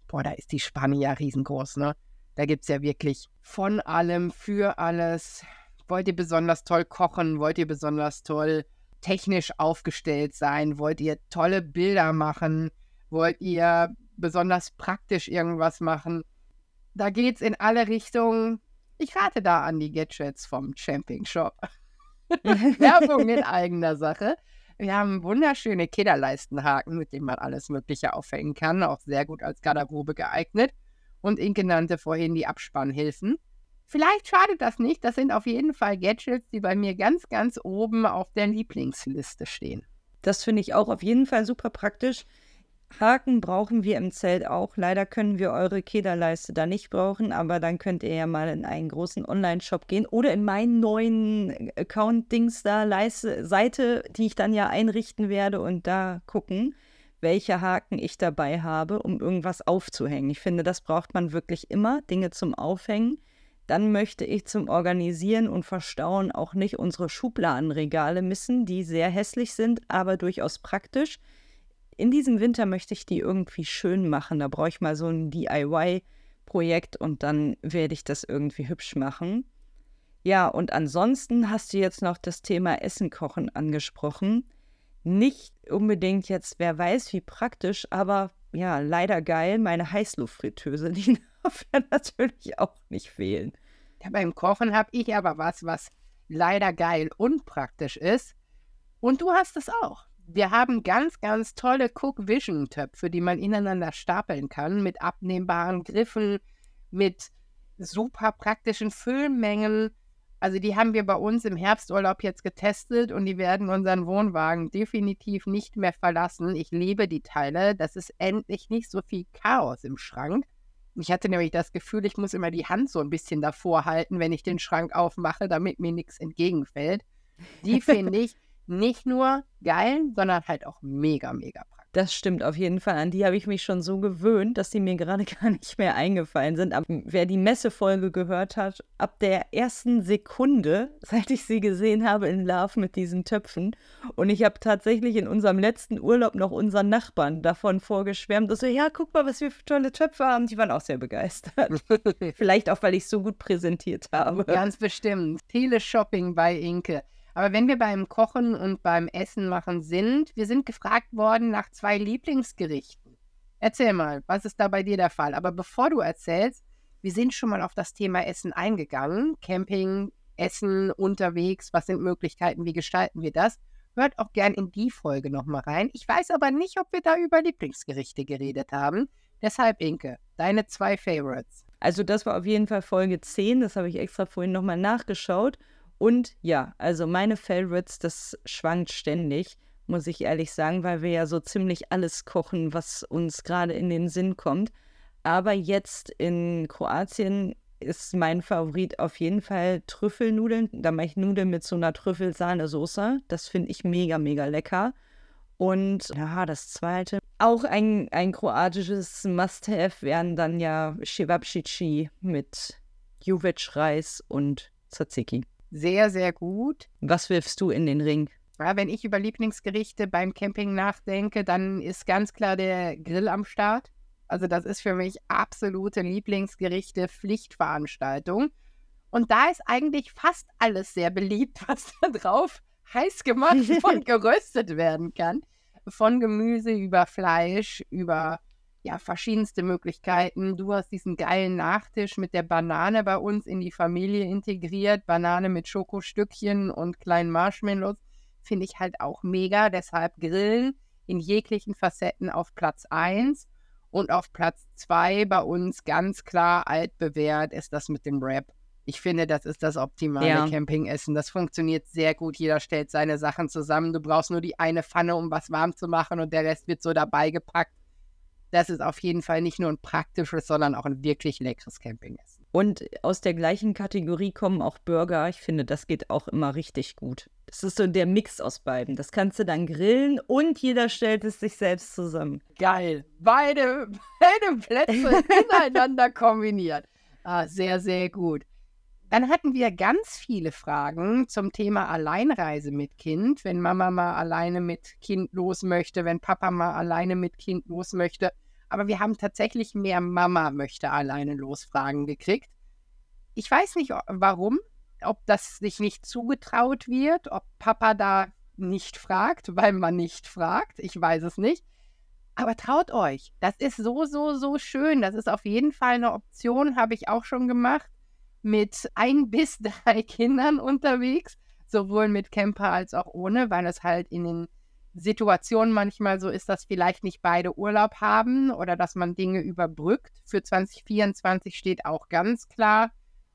boah, da ist die Spanne ja riesengroß, ne? Da gibt es ja wirklich von allem, für alles. Wollt ihr besonders toll kochen? Wollt ihr besonders toll technisch aufgestellt sein? Wollt ihr tolle Bilder machen? Wollt ihr besonders praktisch irgendwas machen? Da geht es in alle Richtungen. Ich rate da an die Gadgets vom Camping Shop. *laughs* Werbung in eigener Sache. Wir haben wunderschöne Kederleistenhaken, mit denen man alles Mögliche aufhängen kann, auch sehr gut als Garderobe geeignet. Und Inke nannte vorhin die Abspannhilfen. Vielleicht schadet das nicht, das sind auf jeden Fall Gadgets, die bei mir ganz, ganz oben auf der Lieblingsliste stehen. Das finde ich auch auf jeden Fall super praktisch. Haken brauchen wir im Zelt auch. Leider können wir eure Kederleiste da nicht brauchen, aber dann könnt ihr ja mal in einen großen Online-Shop gehen oder in meinen neuen Account-Dings da, Leiste, Seite, die ich dann ja einrichten werde und da gucken, welche Haken ich dabei habe, um irgendwas aufzuhängen. Ich finde, das braucht man wirklich immer, Dinge zum Aufhängen. Dann möchte ich zum Organisieren und Verstauen auch nicht unsere Schubladenregale missen, die sehr hässlich sind, aber durchaus praktisch in diesem Winter möchte ich die irgendwie schön machen. Da brauche ich mal so ein DIY-Projekt und dann werde ich das irgendwie hübsch machen. Ja, und ansonsten hast du jetzt noch das Thema Essen kochen angesprochen. Nicht unbedingt jetzt, wer weiß, wie praktisch, aber ja, leider geil, meine Heißluftfritteuse, *laughs* die darf ja natürlich auch nicht fehlen. Ja, beim Kochen habe ich aber was, was leider geil und praktisch ist. Und du hast es auch. Wir haben ganz, ganz tolle Cook Vision Töpfe, die man ineinander stapeln kann, mit abnehmbaren Griffen, mit super praktischen Füllmengen. Also die haben wir bei uns im Herbsturlaub jetzt getestet und die werden unseren Wohnwagen definitiv nicht mehr verlassen. Ich liebe die Teile. Das ist endlich nicht so viel Chaos im Schrank. Ich hatte nämlich das Gefühl, ich muss immer die Hand so ein bisschen davor halten, wenn ich den Schrank aufmache, damit mir nichts entgegenfällt. Die *laughs* finde ich nicht nur geil, sondern halt auch mega, mega praktisch. Das stimmt auf jeden Fall. An die habe ich mich schon so gewöhnt, dass die mir gerade *laughs* gar nicht mehr eingefallen sind. Aber wer die Messefolge gehört hat, ab der ersten Sekunde, *laughs* seit ich sie gesehen habe in Love mit diesen Töpfen. Und ich habe tatsächlich in unserem letzten Urlaub noch unseren Nachbarn davon vorgeschwärmt. Dass so, ja, guck mal, was wir für tolle Töpfe haben. Die waren auch sehr begeistert. *laughs* Vielleicht auch, weil ich es so gut präsentiert habe. Ganz bestimmt. Teleshopping bei Inke. Aber wenn wir beim Kochen und beim Essen machen sind, wir sind gefragt worden nach zwei Lieblingsgerichten. Erzähl mal, was ist da bei dir der Fall? Aber bevor du erzählst, wir sind schon mal auf das Thema Essen eingegangen. Camping, Essen, unterwegs, was sind Möglichkeiten, wie gestalten wir das? Hört auch gern in die Folge nochmal rein. Ich weiß aber nicht, ob wir da über Lieblingsgerichte geredet haben. Deshalb, Inke, deine zwei Favorites. Also das war auf jeden Fall Folge 10, das habe ich extra vorhin nochmal nachgeschaut. Und ja, also meine Favorites, das schwankt ständig, muss ich ehrlich sagen, weil wir ja so ziemlich alles kochen, was uns gerade in den Sinn kommt. Aber jetzt in Kroatien ist mein Favorit auf jeden Fall Trüffelnudeln. Da mache ich Nudeln mit so einer Trüffelsahnesoße. Das finde ich mega, mega lecker. Und ja, das zweite, auch ein, ein kroatisches Must-Have wären dann ja Cevapcici mit Juvic-Reis und Tzatziki sehr, sehr gut. Was wirfst du in den Ring? Ja, wenn ich über Lieblingsgerichte beim Camping nachdenke, dann ist ganz klar der Grill am Start. Also das ist für mich absolute Lieblingsgerichte, Pflichtveranstaltung. Und da ist eigentlich fast alles sehr beliebt, was *laughs* da drauf heiß gemacht *laughs* und geröstet werden kann. Von Gemüse über Fleisch, über ja, verschiedenste Möglichkeiten. Du hast diesen geilen Nachtisch mit der Banane bei uns in die Familie integriert. Banane mit Schokostückchen und kleinen Marshmallows. Finde ich halt auch mega. Deshalb Grillen in jeglichen Facetten auf Platz 1. Und auf Platz 2 bei uns ganz klar altbewährt ist das mit dem Wrap. Ich finde, das ist das optimale Ja. Campingessen. Das funktioniert sehr gut. Jeder stellt seine Sachen zusammen. Du brauchst nur die eine Pfanne, um was warm zu machen und der Rest wird so dabei gepackt. Das ist auf jeden Fall nicht nur ein praktisches, sondern auch ein wirklich leckeres Campingessen. Und aus der gleichen Kategorie kommen auch Burger. Ich finde, das geht auch immer richtig gut. Das ist so der Mix aus beiden. Das kannst du dann grillen und jeder stellt es sich selbst zusammen. Geil. Beide, *laughs* beide Plätze *laughs* ineinander kombiniert. Ah, sehr, sehr gut. Dann hatten wir ganz viele Fragen zum Thema Alleinreise mit Kind, wenn Mama mal alleine mit Kind los möchte, wenn Papa mal alleine mit Kind los möchte. Aber wir haben tatsächlich mehr Mama möchte alleine los Fragen gekriegt. Ich weiß nicht warum, ob das sich nicht zugetraut wird, ob Papa da nicht fragt, weil man nicht fragt. Ich weiß es nicht. Aber traut euch, das ist so, so, so schön. Das ist auf jeden Fall eine Option, habe ich auch schon gemacht, mit ein bis *laughs* drei Kindern unterwegs, sowohl mit Camper als auch ohne, weil es halt in den Situationen manchmal so ist, dass vielleicht nicht beide Urlaub haben oder dass man Dinge überbrückt. Für 2024 steht auch ganz klar,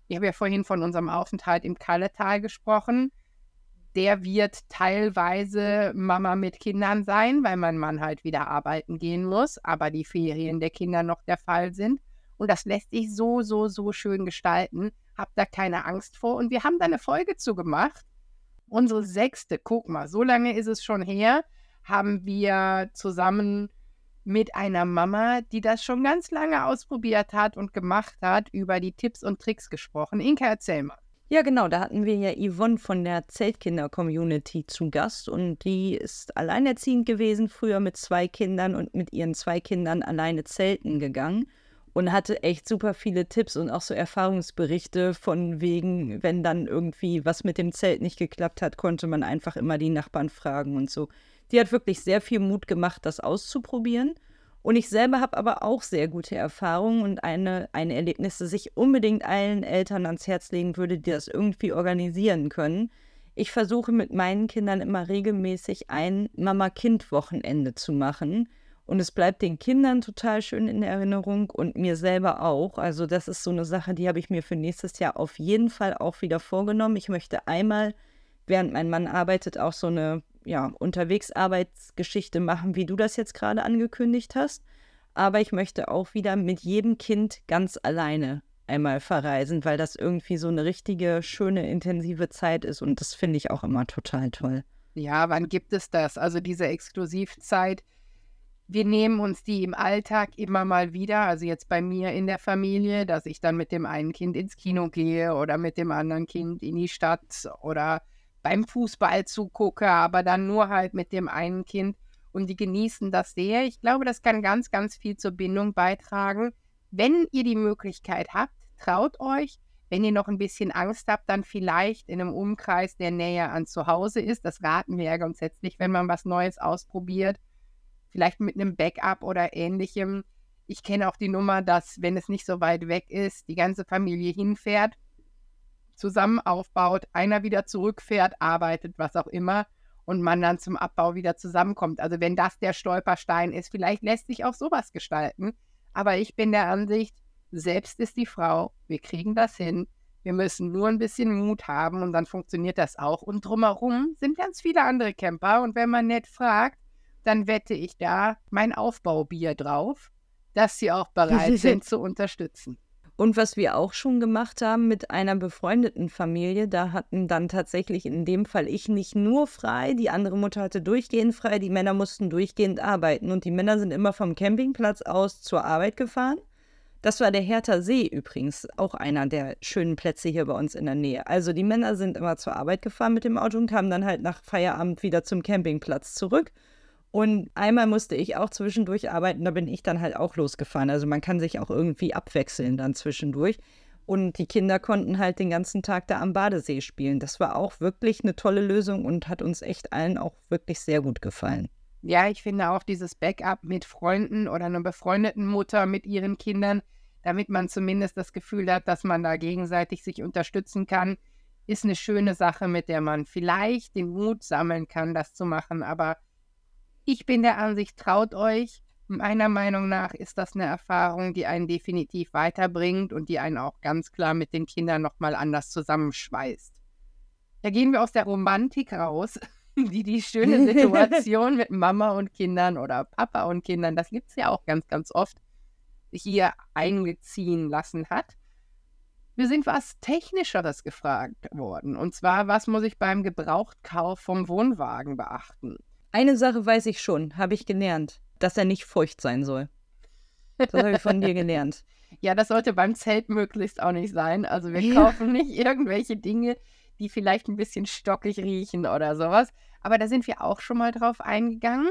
ich habe ja vorhin von unserem Aufenthalt im Kalletal gesprochen, der wird teilweise Mama mit Kindern sein, weil mein Mann halt wieder arbeiten gehen muss, aber die Ferien der Kinder noch der Fall sind. Und das lässt sich so, so, so schön gestalten. Hab da keine Angst vor. Und wir haben da eine Folge zu gemacht. Unsere sechste, guck mal, so lange ist es schon her, haben wir zusammen mit einer Mama, die das schon ganz lange ausprobiert hat und gemacht hat, über die Tipps und Tricks gesprochen. Inka, erzähl mal. Ja, genau, da hatten wir ja Yvonne von der Zeltkinder-Community zu Gast und die ist alleinerziehend gewesen, früher mit zwei Kindern und mit ihren zwei Kindern alleine zelten gegangen und hatte echt super viele Tipps und auch so Erfahrungsberichte von wegen, wenn dann irgendwie was mit dem Zelt nicht geklappt hat, konnte man einfach immer die Nachbarn fragen und so. Die hat wirklich sehr viel Mut gemacht, das auszuprobieren. Und ich selber habe aber auch sehr gute Erfahrungen und eine, ein Erlebnis, das ich unbedingt allen Eltern ans Herz legen würde, die das irgendwie organisieren können. Ich versuche mit meinen Kindern immer regelmäßig ein Mama-Kind-Wochenende zu machen. Und es bleibt den Kindern total schön in Erinnerung und mir selber auch. Also das ist so eine Sache, die habe ich mir für nächstes Jahr auf jeden Fall auch wieder vorgenommen. Ich möchte einmal, während mein Mann arbeitet, auch so eine ja, Unterwegsarbeitsgeschichte machen, wie du das jetzt gerade angekündigt hast. Aber ich möchte auch wieder mit jedem Kind ganz alleine einmal verreisen, weil das irgendwie so eine richtige, schöne, intensive Zeit ist. Und das finde ich auch immer total toll. Ja, wann gibt es das? Also diese Exklusivzeit. Wir nehmen uns die im Alltag immer mal wieder, also jetzt bei mir in der Familie, dass ich dann mit dem einen Kind ins Kino gehe oder mit dem anderen Kind in die Stadt oder beim Fußball zugucke, aber dann nur halt mit dem einen Kind und die genießen das sehr. Ich glaube, das kann ganz, ganz viel zur Bindung beitragen. Wenn ihr die Möglichkeit habt, traut euch. Wenn ihr noch ein bisschen Angst habt, dann vielleicht in einem Umkreis, der näher an zu Hause ist. Das raten wir ja grundsätzlich, wenn man was Neues ausprobiert. Vielleicht mit einem Backup oder ähnlichem. Ich kenne auch die Nummer, dass, wenn es nicht so weit weg ist, die ganze Familie hinfährt, zusammen aufbaut, einer wieder zurückfährt, arbeitet, was auch immer, und man dann zum Abbau wieder zusammenkommt. Also wenn das der Stolperstein ist, vielleicht lässt sich auch sowas gestalten. Aber ich bin der Ansicht, selbst ist die Frau, wir kriegen das hin. Wir müssen nur ein bisschen Mut haben und dann funktioniert das auch. Und drumherum sind ganz viele andere Camper. Und wenn man nett fragt, dann wette ich da mein Aufbaubier drauf, dass sie auch bereit *laughs* sind zu unterstützen. Und was wir auch schon gemacht haben mit einer befreundeten Familie, da hatten dann tatsächlich in dem Fall ich nicht nur frei, die andere Mutter hatte durchgehend frei, die Männer mussten durchgehend arbeiten und die Männer sind immer vom Campingplatz aus zur Arbeit gefahren. Das war der Hertha See übrigens, auch einer der schönen Plätze hier bei uns in der Nähe. Also die Männer sind immer zur Arbeit gefahren mit dem Auto und kamen dann halt nach Feierabend wieder zum Campingplatz zurück. Und einmal musste ich auch zwischendurch arbeiten, da bin ich dann halt auch losgefahren. Also man kann sich auch irgendwie abwechseln dann zwischendurch. Und die Kinder konnten halt den ganzen Tag da am Badesee spielen. Das war auch wirklich eine tolle Lösung und hat uns echt allen auch wirklich sehr gut gefallen. Ja, ich finde auch dieses Backup mit Freunden oder einer befreundeten Mutter mit ihren Kindern, damit man zumindest das Gefühl hat, dass man da gegenseitig sich unterstützen kann, ist eine schöne Sache, mit der man vielleicht den Mut sammeln kann, das zu machen. Aber ich bin der Ansicht, traut euch, Meiner Meinung nach ist das eine Erfahrung, die einen definitiv weiterbringt und die einen auch ganz klar mit den Kindern nochmal anders zusammenschweißt. Da gehen wir aus der Romantik raus, *laughs* die die schöne Situation mit Mama und Kindern oder Papa und Kindern, das gibt es ja auch ganz, ganz oft, hier eingeziehen lassen hat. Wir sind was Technischeres gefragt worden. Und zwar, was muss ich beim Gebrauchtkauf vom Wohnwagen beachten? Eine Sache weiß ich schon, habe ich gelernt dass er nicht feucht sein soll. Das habe ich von dir gelernt. *laughs* Ja, das sollte beim Zelt möglichst auch nicht sein. Also wir ja. kaufen nicht irgendwelche Dinge, die vielleicht ein bisschen stockig riechen oder sowas. Aber da sind wir auch schon mal drauf eingegangen.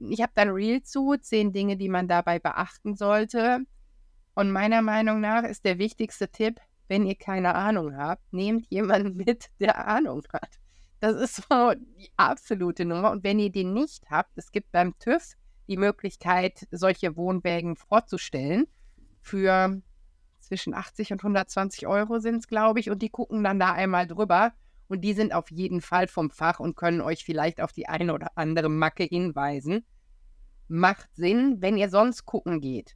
Ich habe dann Real zu, zehn Dinge, die man dabei beachten sollte. Und meiner Meinung nach ist der wichtigste Tipp, wenn ihr keine Ahnung habt, nehmt jemanden mit, der Ahnung hat. Das ist so die absolute Nummer. Und wenn ihr den nicht habt, es gibt beim TÜV die Möglichkeit, solche Wohnwägen vorzustellen. Für zwischen 80 und 120 Euro sind es, glaube ich. Und die gucken dann da einmal drüber. Und die sind auf jeden Fall vom Fach und können euch vielleicht auf die eine oder andere Macke hinweisen. Macht Sinn, wenn ihr sonst gucken geht.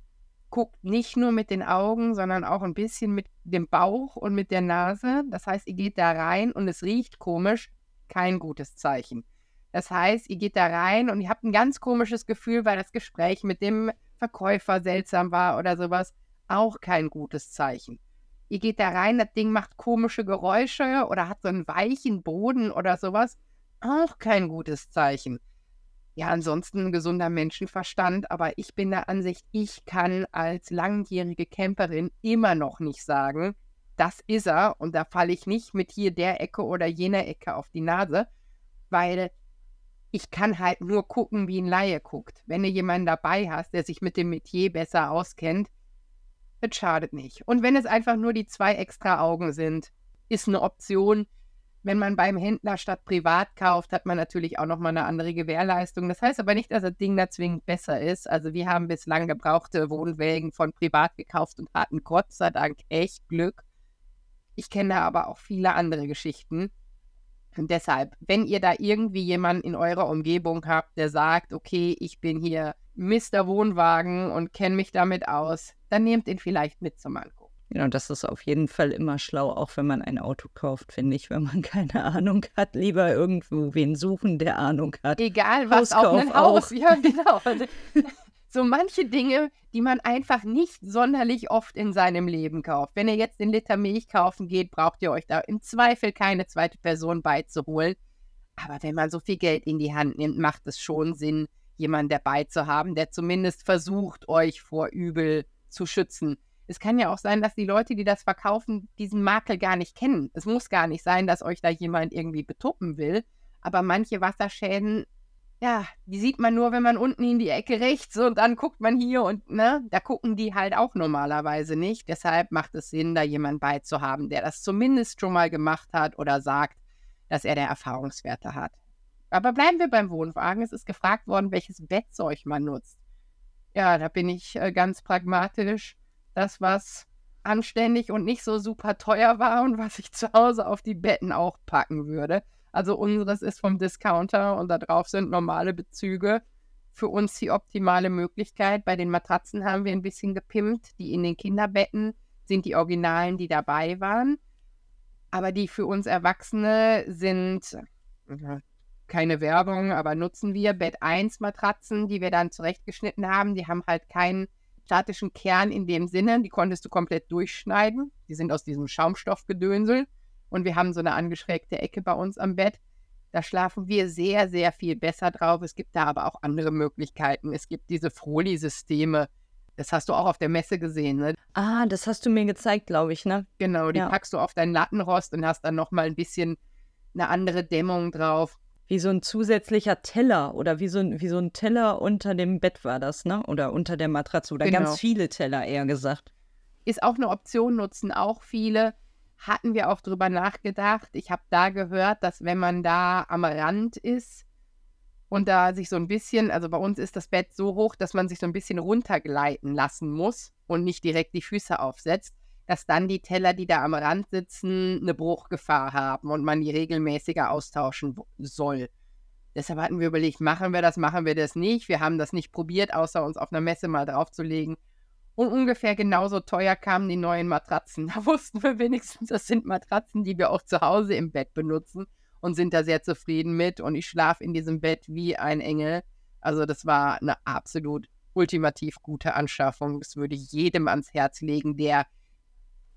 Guckt nicht nur mit den Augen, sondern auch ein bisschen mit dem Bauch und mit der Nase. Das heißt, ihr geht da rein und es riecht komisch. Kein gutes Zeichen. Das heißt, ihr geht da rein und ihr habt ein ganz komisches Gefühl, weil das Gespräch mit dem Verkäufer seltsam war oder sowas. Auch kein gutes Zeichen. Ihr geht da rein, das Ding macht komische Geräusche oder hat so einen weichen Boden oder sowas. Auch kein gutes Zeichen. Ja, ansonsten ein gesunder Menschenverstand, aber ich bin der Ansicht, ich kann als langjährige Camperin immer noch nicht sagen, das ist er und da falle ich nicht mit hier der Ecke oder jener Ecke auf die Nase, weil ich kann halt nur gucken, wie ein Laie guckt. Wenn du jemanden dabei hast, der sich mit dem Metier besser auskennt, das schadet nicht. Und wenn es einfach nur die zwei extra Augen sind, ist eine Option. Wenn man beim Händler statt privat kauft, hat man natürlich auch nochmal eine andere Gewährleistung. Das heißt aber nicht, dass das Ding da zwingend besser ist. Also wir haben bislang gebrauchte Wohnwägen von privat gekauft und hatten Gott sei Dank echt Glück. Ich kenne aber auch viele andere Geschichten. Und deshalb, wenn ihr da irgendwie jemanden in eurer Umgebung habt, der sagt, okay, ich bin hier Mr. Wohnwagen und kenne mich damit aus, dann nehmt ihn vielleicht mit zum Angucken. Genau, das ist auf jeden Fall immer schlau, auch wenn man ein Auto kauft, finde ich. Wenn man *laughs* keine Ahnung hat, lieber irgendwo wen suchen, der Ahnung hat. Egal was, Hauskauf auch ein Haus. Auch. Ja, genau. *laughs* so manche Dinge, die man einfach nicht sonderlich oft in seinem Leben kauft. Wenn ihr jetzt den Liter Milch kaufen geht, braucht ihr euch da im Zweifel keine zweite Person beizuholen. Aber wenn man so viel Geld in die Hand nimmt, macht es schon Sinn, jemanden dabei zu haben, der zumindest versucht, euch vor Übel zu schützen. Es kann ja auch sein, dass die Leute, die das verkaufen, diesen Makel gar nicht kennen. Es muss gar nicht sein, dass euch da jemand irgendwie betuppen will. Aber manche Wasserschäden ja, die sieht man nur, wenn man unten in die Ecke rechts und dann guckt man hier und ne, da gucken die halt auch normalerweise nicht. Deshalb macht es Sinn, da jemanden beizuhaben, der das zumindest schon mal gemacht hat oder sagt, dass er der Erfahrungswerte hat. Aber bleiben wir beim Wohnwagen. Es ist gefragt worden, welches Bettzeug man nutzt. Ja, da bin ich äh, ganz pragmatisch. Das, was anständig und nicht so super teuer war und was ich zu Hause auf die Betten auch packen würde. Also unseres ist vom Discounter und da drauf sind normale Bezüge. Für uns die optimale Möglichkeit. Bei den Matratzen haben wir ein bisschen gepimpt. Die in den Kinderbetten sind die Originalen, die dabei waren. Aber die für uns Erwachsene sind keine Werbung, aber nutzen wir Bett 1 Matratzen, die wir dann zurechtgeschnitten haben. Die haben halt keinen statischen Kern in dem Sinne. Die konntest du komplett durchschneiden. Die sind aus diesem Schaumstoffgedönsel und wir haben so eine angeschrägte Ecke bei uns am Bett. Da schlafen wir sehr, sehr viel besser drauf. Es gibt da aber auch andere Möglichkeiten. Es gibt diese Froli-Systeme. Das hast du auch auf der Messe gesehen, ne? Ah, das hast du mir gezeigt, glaube ich, ne? Genau, die ja. packst du auf deinen Lattenrost und hast dann nochmal ein bisschen eine andere Dämmung drauf. Wie so ein zusätzlicher Teller oder wie so ein, wie so ein Teller unter dem Bett war das, ne? Oder unter der Matratze oder genau. ganz viele Teller, eher gesagt. Ist auch eine Option, nutzen auch viele hatten wir auch drüber nachgedacht. Ich habe da gehört, dass wenn man da am Rand ist und da sich so ein bisschen, also bei uns ist das Bett so hoch, dass man sich so ein bisschen runtergleiten lassen muss und nicht direkt die Füße aufsetzt, dass dann die Teller, die da am Rand sitzen, eine Bruchgefahr haben und man die regelmäßiger austauschen soll. Deshalb hatten wir überlegt, machen wir das, machen wir das nicht. Wir haben das nicht probiert, außer uns auf einer Messe mal draufzulegen. Und ungefähr genauso teuer kamen die neuen Matratzen. Da wussten wir wenigstens, das sind Matratzen, die wir auch zu Hause im Bett benutzen und sind da sehr zufrieden mit. Und ich schlafe in diesem Bett wie ein Engel. Also das war eine absolut ultimativ gute Anschaffung. Das würde jedem ans Herz legen, der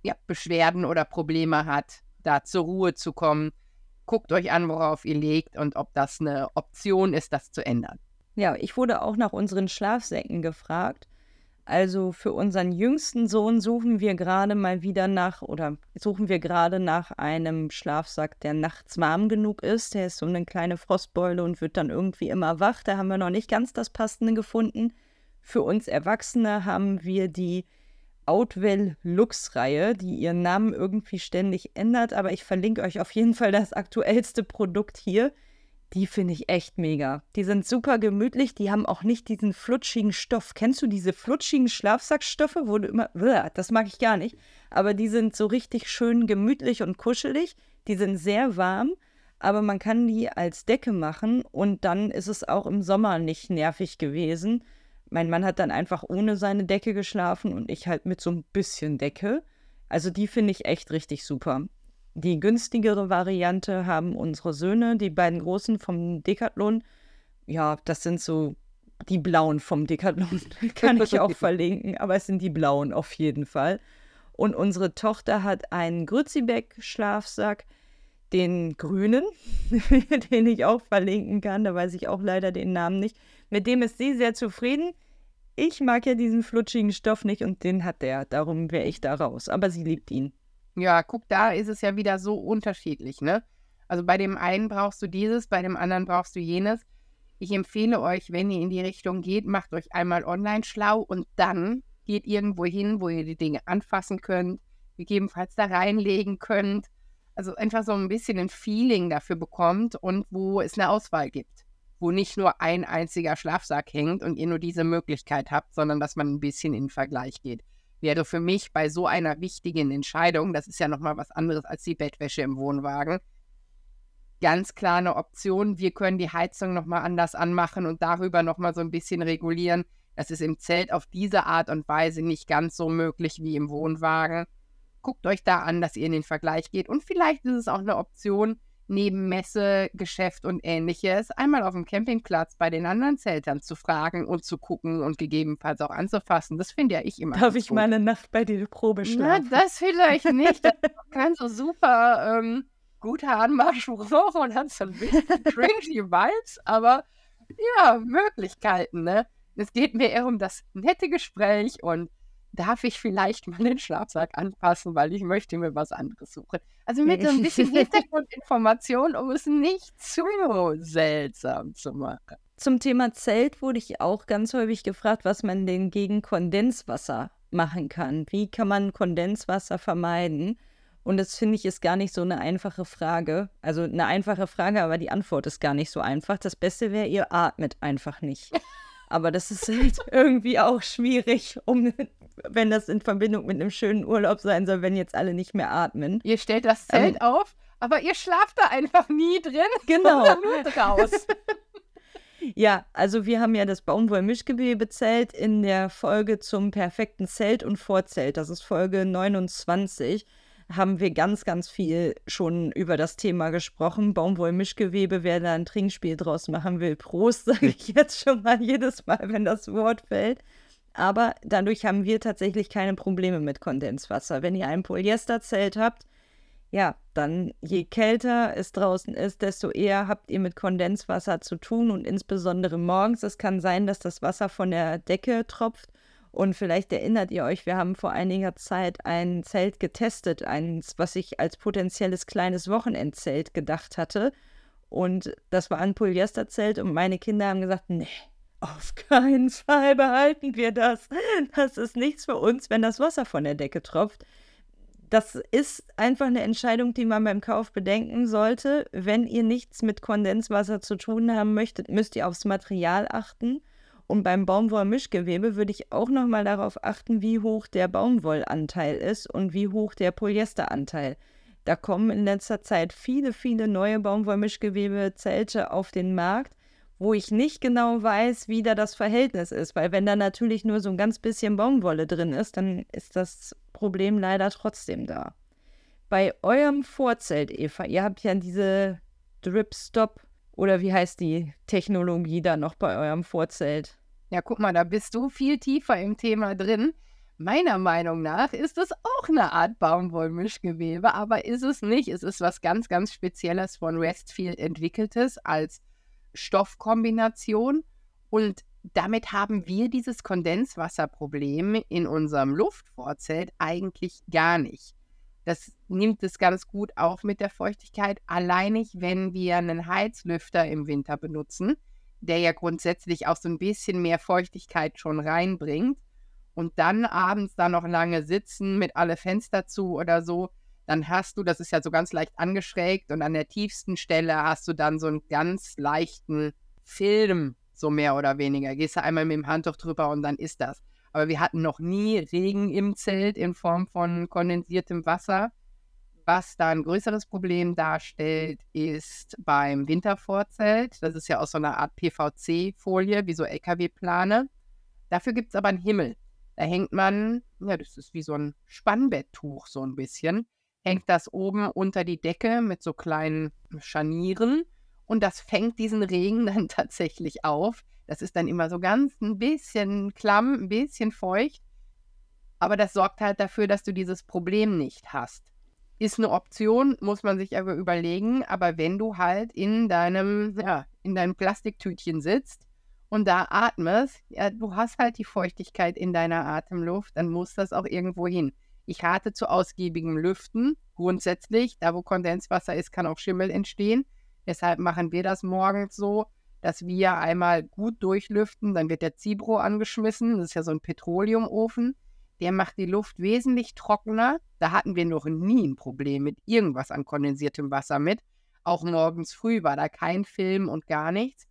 ja, Beschwerden oder Probleme hat, da zur Ruhe zu kommen. Guckt euch an, worauf ihr legt und ob das eine Option ist, das zu ändern. Ja, ich wurde auch nach unseren Schlafsäcken gefragt. Also für unseren jüngsten Sohn suchen wir gerade mal wieder nach oder suchen wir gerade nach einem Schlafsack, der nachts warm genug ist. Der ist so eine kleine Frostbeule und wird dann irgendwie immer wach. Da haben wir noch nicht ganz das passende gefunden. Für uns Erwachsene haben wir die Outwell Lux-Reihe, die ihren Namen irgendwie ständig ändert, aber ich verlinke euch auf jeden Fall das aktuellste Produkt hier. Die finde ich echt mega. Die sind super gemütlich, die haben auch nicht diesen flutschigen Stoff. Kennst du diese flutschigen Schlafsackstoffe, wo du immer. Das mag ich gar nicht. Aber die sind so richtig schön gemütlich und kuschelig. Die sind sehr warm, aber man kann die als Decke machen und dann ist es auch im Sommer nicht nervig gewesen. Mein Mann hat dann einfach ohne seine Decke geschlafen und ich halt mit so ein bisschen Decke. Also die finde ich echt richtig super. Die günstigere Variante haben unsere Söhne, die beiden großen vom Decathlon. Ja, das sind so die blauen vom Decathlon. *laughs* Kann ich auch verlinken, aber es sind die blauen auf jeden Fall. Und unsere Tochter hat einen Grützibeck-Schlafsack, den grünen, *laughs* den ich auch verlinken kann. Da weiß ich auch leider den Namen nicht. Mit dem ist sie sehr zufrieden. Ich mag ja diesen flutschigen Stoff nicht und den hat der. Darum wäre ich da raus. Aber sie liebt ihn. Ja, guck, da ist es ja wieder so unterschiedlich, ne? Also bei dem einen brauchst du dieses, bei dem anderen brauchst du jenes. Ich empfehle euch, wenn ihr in die Richtung geht, macht euch einmal online schlau und dann geht irgendwo hin, wo ihr die Dinge anfassen könnt, gegebenenfalls da reinlegen könnt. Also einfach so ein bisschen ein Feeling dafür bekommt und wo es eine Auswahl gibt wo nicht nur ein einziger Schlafsack hängt und ihr nur diese Möglichkeit habt, sondern dass man ein bisschen in den Vergleich geht. Wäre für mich bei so einer wichtigen Entscheidung, das ist ja nochmal was anderes als die Bettwäsche im Wohnwagen, ganz klar eine Option. Wir können die Heizung nochmal anders anmachen und darüber nochmal so ein bisschen regulieren. Das ist im Zelt auf diese Art und Weise nicht ganz so möglich wie im Wohnwagen. Guckt euch da an, dass ihr in den Vergleich geht. Und vielleicht ist es auch eine Option, neben Messe, Geschäft und ähnliches einmal auf dem Campingplatz bei den anderen Zeltern zu fragen und zu gucken und gegebenenfalls auch anzufassen. Das finde ja ich immer. Darf ich gut. mal eine Nacht bei dir Probe schlafen? Na, das vielleicht *laughs* nicht. Das ist kein so super ähm, guter Anmarschspruch und hat so ein bisschen *laughs* crazy Vibes, aber ja, Möglichkeiten, ne? Es geht mir eher um das nette Gespräch und darf ich vielleicht mal den Schlafsack anpassen, weil ich möchte mir was anderes suchen. Also mit so ein bisschen *laughs* Hintergrundinformation, um es nicht zu seltsam zu machen. Zum Thema Zelt wurde ich auch ganz häufig gefragt, was man denn gegen Kondenswasser machen kann. Wie kann man Kondenswasser vermeiden? Und das finde ich ist gar nicht so eine einfache Frage. Also eine einfache Frage, aber die Antwort ist gar nicht so einfach. Das Beste wäre, ihr atmet einfach nicht. *laughs* Aber das ist *laughs* halt irgendwie auch schwierig, um wenn das in Verbindung mit einem schönen Urlaub sein soll, wenn jetzt alle nicht mehr atmen. Ihr stellt das Zelt ähm, auf, aber ihr schlaft da einfach nie drin. *laughs* Genau. nur draus. *laughs* Ja, also wir haben ja das Baumwollmischgewebezelt in der Folge zum perfekten Zelt und Vorzelt. Das ist Folge 29 haben wir ganz, ganz viel schon über das Thema gesprochen. Baumwollmischgewebe, wer da ein Trinkspiel draus machen will, Prost, *laughs* sage ich jetzt schon mal jedes Mal, wenn das Wort fällt. Aber dadurch haben wir tatsächlich keine Probleme mit Kondenswasser. Wenn ihr ein Polyesterzelt habt, ja, dann je kälter es draußen ist, desto eher habt ihr mit Kondenswasser zu tun und insbesondere morgens. Es kann sein, dass das Wasser von der Decke tropft und vielleicht erinnert ihr euch, wir haben vor einiger Zeit ein Zelt getestet, eins, was ich als potenzielles kleines Wochenendzelt gedacht hatte. Und das war ein Polyesterzelt und meine Kinder haben gesagt, nee, auf keinen Fall behalten wir das. Das ist nichts für uns, wenn das Wasser von der Decke tropft. Das ist einfach eine Entscheidung, die man beim Kauf bedenken sollte. Wenn ihr nichts mit Kondenswasser zu tun haben möchtet, müsst ihr aufs Material achten. Und beim Baumwollmischgewebe würde ich auch nochmal darauf achten, wie hoch der Baumwollanteil ist und wie hoch der Polyesteranteil. Da kommen in letzter Zeit viele, viele neue Baumwollmischgewebe-Zelte auf den Markt, wo ich nicht genau weiß, wie da das Verhältnis ist. Weil wenn da natürlich nur so ein ganz bisschen Baumwolle drin ist, dann ist das Problem leider trotzdem da. Bei eurem Vorzelt, Eva, ihr habt ja diese Drip-Stop oder wie heißt die Technologie da noch bei eurem Vorzelt? Ja, guck mal, da bist du viel tiefer im Thema drin. Meiner Meinung nach ist es auch eine Art Baumwollmischgewebe, aber ist es nicht. Es ist was ganz, ganz Spezielles von Westfield entwickeltes als Stoffkombination. Und damit haben wir dieses Kondenswasserproblem in unserem Luftvorzelt eigentlich gar nicht. Das nimmt es ganz gut auf mit der Feuchtigkeit, alleinig wenn wir einen Heizlüfter im Winter benutzen, der ja grundsätzlich auch so ein bisschen mehr Feuchtigkeit schon reinbringt und dann abends da noch lange sitzen mit alle Fenster zu oder so, dann hast du, das ist ja so ganz leicht angeschrägt und an der tiefsten Stelle hast du dann so einen ganz leichten Film, so mehr oder weniger. Gehst du einmal mit dem Handtuch drüber und dann ist das. Aber wir hatten noch nie Regen im Zelt in Form von kondensiertem Wasser. Was da ein größeres Problem darstellt, ist beim Wintervorzelt. Das ist ja aus so einer Art PVC-Folie, wie so LKW-Plane. Dafür gibt es aber einen Himmel. Da hängt man, ja, das ist wie so ein Spannbetttuch, so ein bisschen. Hängt das oben unter die Decke mit so kleinen Scharnieren und das fängt diesen Regen *laughs* dann tatsächlich auf. Das ist dann immer so ganz ein bisschen klamm, ein bisschen feucht. Aber das sorgt halt dafür, dass du dieses Problem nicht hast. Ist eine Option, muss man sich aber überlegen. Aber wenn du halt in deinem, ja, in deinem Plastiktütchen sitzt und da atmest, ja, du hast halt die Feuchtigkeit in deiner Atemluft, dann muss das auch irgendwo hin. Ich rate zu ausgiebigem Lüften. Grundsätzlich, da wo Kondenswasser ist, kann auch Schimmel entstehen. Deshalb machen wir das morgens so, dass wir einmal gut durchlüften. Dann wird der Zibro angeschmissen. Das ist ja so ein Petroleumofen. Der macht die Luft wesentlich trockener. Da hatten wir noch nie ein Problem mit irgendwas an kondensiertem Wasser mit. Auch morgens früh war da kein Film und gar nichts.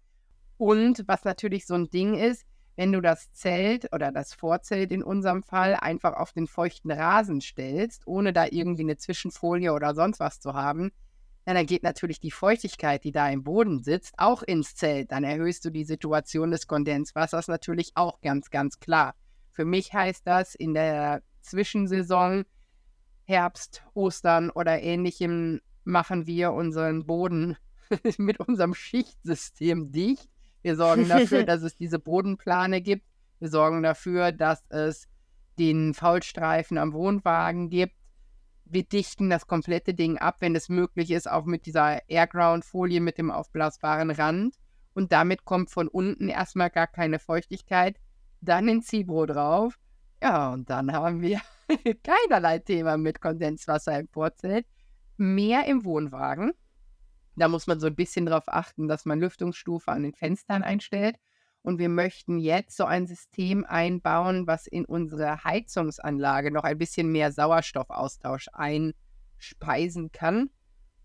Und was natürlich so ein Ding ist, wenn du das Zelt oder das Vorzelt in unserem Fall einfach auf den feuchten Rasen stellst, ohne da irgendwie eine Zwischenfolie oder sonst was zu haben, dann geht natürlich die Feuchtigkeit, die da im Boden sitzt, auch ins Zelt. Dann erhöhst du die Situation des Kondenswassers natürlich auch ganz, ganz klar. Für mich heißt das in der Zwischensaison, Herbst, Ostern oder ähnlichem, machen wir unseren Boden *laughs* mit unserem Schichtsystem dicht wir sorgen dafür, *laughs* dass es diese Bodenplane gibt. Wir sorgen dafür, dass es den Faulstreifen am Wohnwagen gibt. Wir dichten das komplette Ding ab, wenn es möglich ist, auch mit dieser Airground-Folie mit dem aufblasbaren Rand. Und damit kommt von unten erstmal gar keine Feuchtigkeit. Dann in Zibro drauf. Ja, und dann haben wir *laughs* keinerlei Thema mit Kondenswasser im Vorzelt. Mehr im Wohnwagen. Da muss man so ein bisschen darauf achten, dass man Lüftungsstufe an den Fenstern einstellt. Und wir möchten jetzt so ein System einbauen, was in unsere Heizungsanlage noch ein bisschen mehr Sauerstoffaustausch einspeisen kann.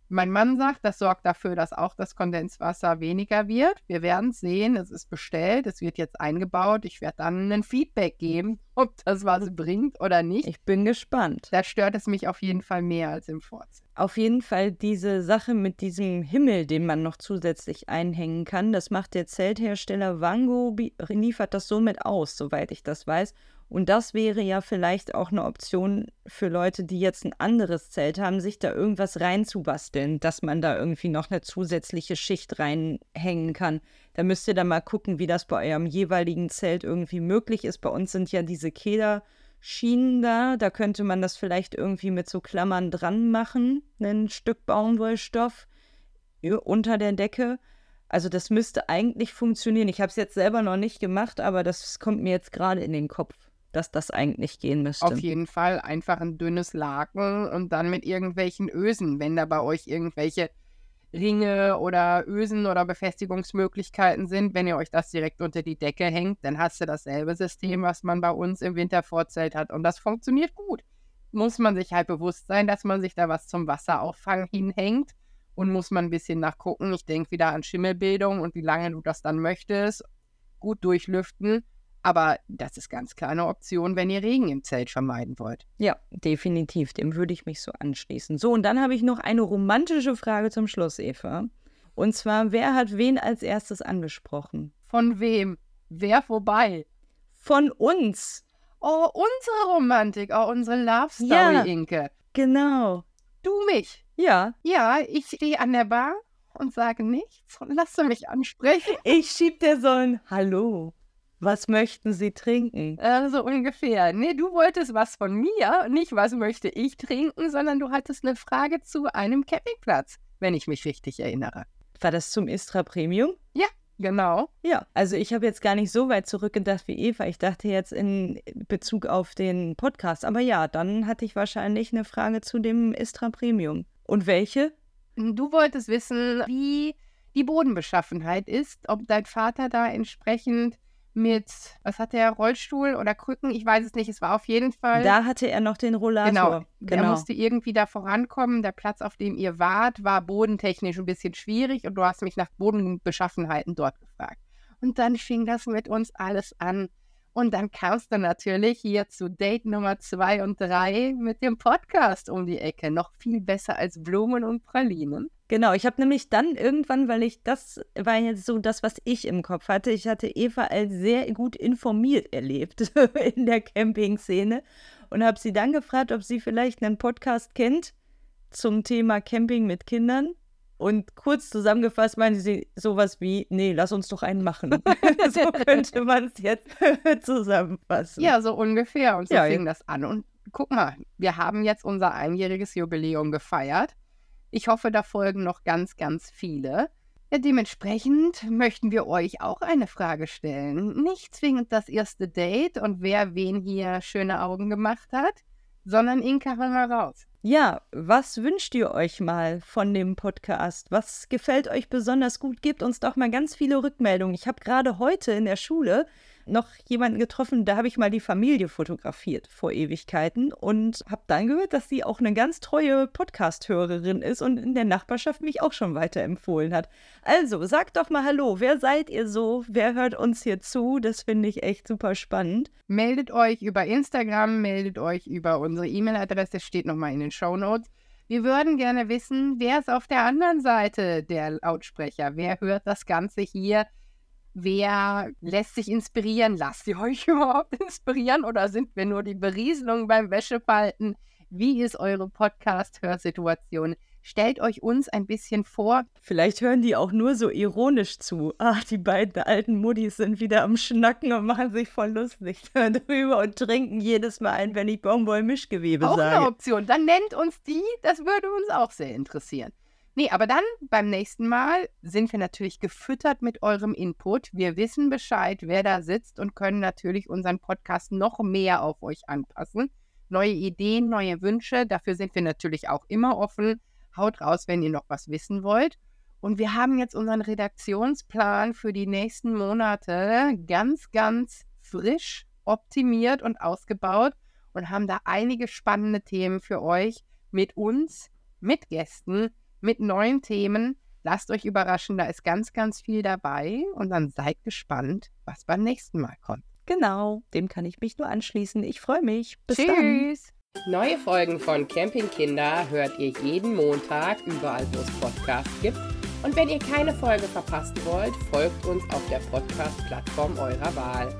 Mein Mann sagt, das sorgt dafür, dass auch das Kondenswasser weniger wird. Wir werden sehen, es ist bestellt, es wird jetzt eingebaut. Ich werde dann ein Feedback geben, ob das was bringt oder nicht. Ich bin gespannt. Da stört es mich auf jeden Fall mehr als im Vorzimmer. Auf jeden Fall diese Sache mit diesem Himmel, den man noch zusätzlich einhängen kann, das macht der Zelthersteller Wango, liefert das somit aus, soweit ich das weiß. Und das wäre ja vielleicht auch eine Option für Leute, die jetzt ein anderes Zelt haben, sich da irgendwas reinzubasteln, dass man da irgendwie noch eine zusätzliche Schicht reinhängen kann. Da müsst ihr dann mal gucken, wie das bei eurem jeweiligen Zelt irgendwie möglich ist. Bei uns sind ja diese Keder. Schienen da. Da könnte man das vielleicht irgendwie mit so Klammern dran machen, ein Stück Baumwollstoff unter der Decke. Also das müsste eigentlich funktionieren. Ich habe es jetzt selber noch nicht gemacht, aber das kommt mir jetzt gerade in den Kopf, dass das eigentlich gehen müsste. Auf jeden Fall einfach ein dünnes Laken und dann mit irgendwelchen Ösen, wenn da bei euch irgendwelche Ringe oder Ösen oder Befestigungsmöglichkeiten sind. Wenn ihr euch das direkt unter die Decke hängt, dann hast du dasselbe System, was man bei uns im Wintervorzelt hat. Und das funktioniert gut. Muss man sich halt bewusst sein, dass man sich da was zum Wasserauffang hinhängt. Und muss man ein bisschen nachgucken. Ich denke wieder an Schimmelbildung und wie lange du das dann möchtest. Gut durchlüften. Aber das ist ganz klar eine Option, wenn ihr Regen im Zelt vermeiden wollt. Ja, definitiv. Dem würde ich mich so anschließen. So, und dann habe ich noch eine romantische Frage zum Schluss, Eva. Und zwar, wer hat wen als erstes angesprochen? Von wem? Wer vorbei? Von uns. Oh, unsere Romantik, oh, unsere Love Story, Ja. Inke. Genau. Du mich. Ja, Ja, ich stehe an der Bar und sage nichts und lasse mich ansprechen. ich schieb dir so ein Hallo. Was möchten Sie trinken? Äh, so ungefähr. Nee, du wolltest was von mir, nicht was möchte ich trinken, sondern du hattest eine Frage zu einem Campingplatz, wenn ich mich richtig erinnere. War das zum Istra Premium? Genau. Ja, also ich habe jetzt gar nicht so weit zurückgedacht wie Eva. Ich dachte jetzt in Bezug auf den Podcast. Aber ja, dann hatte ich wahrscheinlich eine Frage zu dem Istra Premium. Und welche? Du wolltest wissen, wie die Bodenbeschaffenheit ist, ob dein Vater da entsprechend mit, was hat der, Rollstuhl oder Krücken, ich weiß es nicht, es war auf jeden Fall. Da hatte er noch den Genau, Rollator. der musste irgendwie da vorankommen. Der Platz, auf dem ihr wart, war bodentechnisch ein bisschen schwierig und du hast mich nach Bodenbeschaffenheiten dort gefragt. Und dann fing das mit uns alles an. Und dann kamst du natürlich hier zu Date Nummer zwei und drei mit dem Podcast um die Ecke. Noch viel besser als Blumen und Pralinen. Genau, ich habe nämlich dann irgendwann, weil ich das war jetzt so das, was ich im Kopf hatte. Ich hatte Eva als sehr gut informiert erlebt *laughs* in der Camping-Szene und habe sie dann gefragt, ob sie vielleicht einen Podcast kennt zum Thema Camping mit Kindern. Und kurz zusammengefasst meinte sie sowas wie, nee, lass uns doch einen machen. *laughs* so könnte *laughs* man es jetzt zusammenfassen. Ja, so ungefähr. Und so Ja, fing das an. Und guck mal, wir haben jetzt unser einjähriges Jubiläum gefeiert. Ich hoffe, da folgen noch ganz, ganz viele. Ja, dementsprechend möchten wir euch auch eine Frage stellen. Nicht zwingend das erste Date und wer wen hier schöne Augen gemacht hat, sondern Inka, hör mal raus. Ja, was wünscht ihr euch mal von dem Podcast? Was gefällt euch besonders gut? Gebt uns doch mal ganz viele Rückmeldungen. Ich habe gerade heute in der Schule noch jemanden getroffen, da habe ich mal die Familie fotografiert vor Ewigkeiten und habe dann gehört, dass sie auch eine ganz treue Podcast-Hörerin ist und in der Nachbarschaft mich auch schon weiterempfohlen hat. Also, sagt doch mal Hallo, wer seid ihr so? Wer hört uns hier zu? Das finde ich echt super spannend. Meldet euch über Instagram, meldet euch über unsere E-Mail-Adresse, steht nochmal in den Show Notes. Wir würden gerne wissen, wer ist auf der anderen Seite der Lautsprecher? Wer hört das Ganze hier? Wer lässt sich inspirieren? Lasst ihr *laughs* euch überhaupt inspirieren oder sind wir nur die Berieselung beim Wäschefalten? Wie ist eure Podcast-Hörsituation? Stellt euch uns ein bisschen vor. Vielleicht hören die auch nur so ironisch zu. Ach, die beiden alten Muddis sind wieder am Schnacken und machen sich voll lustig *laughs* darüber und trinken jedes Mal ein, wenn ich Baumwoll-Mischgewebe Auch eine sage. Option. Dann nennt uns die, das würde uns auch sehr interessieren. Nee, aber dann beim nächsten Mal sind wir natürlich gefüttert mit eurem Input. Wir wissen Bescheid, wer da sitzt und können natürlich unseren Podcast noch mehr auf euch anpassen. Neue Ideen, neue Wünsche, dafür sind wir natürlich auch immer offen. Haut raus, wenn ihr noch was wissen wollt. Und wir haben jetzt unseren Redaktionsplan für die nächsten Monate ganz, ganz frisch optimiert und ausgebaut und haben da einige spannende Themen für euch mit uns, mit Gästen, mit neuen Themen. Lasst euch überraschen, da ist ganz, ganz viel dabei und dann seid gespannt, was beim nächsten Mal kommt. Genau, dem kann ich mich nur anschließen. Ich freue mich. Bis dann. Tschüss! Neue Folgen von Campingkinder hört ihr jeden Montag überall, wo es Podcasts gibt. Und wenn ihr keine Folge verpassen wollt, folgt uns auf der Podcast-Plattform eurer Wahl.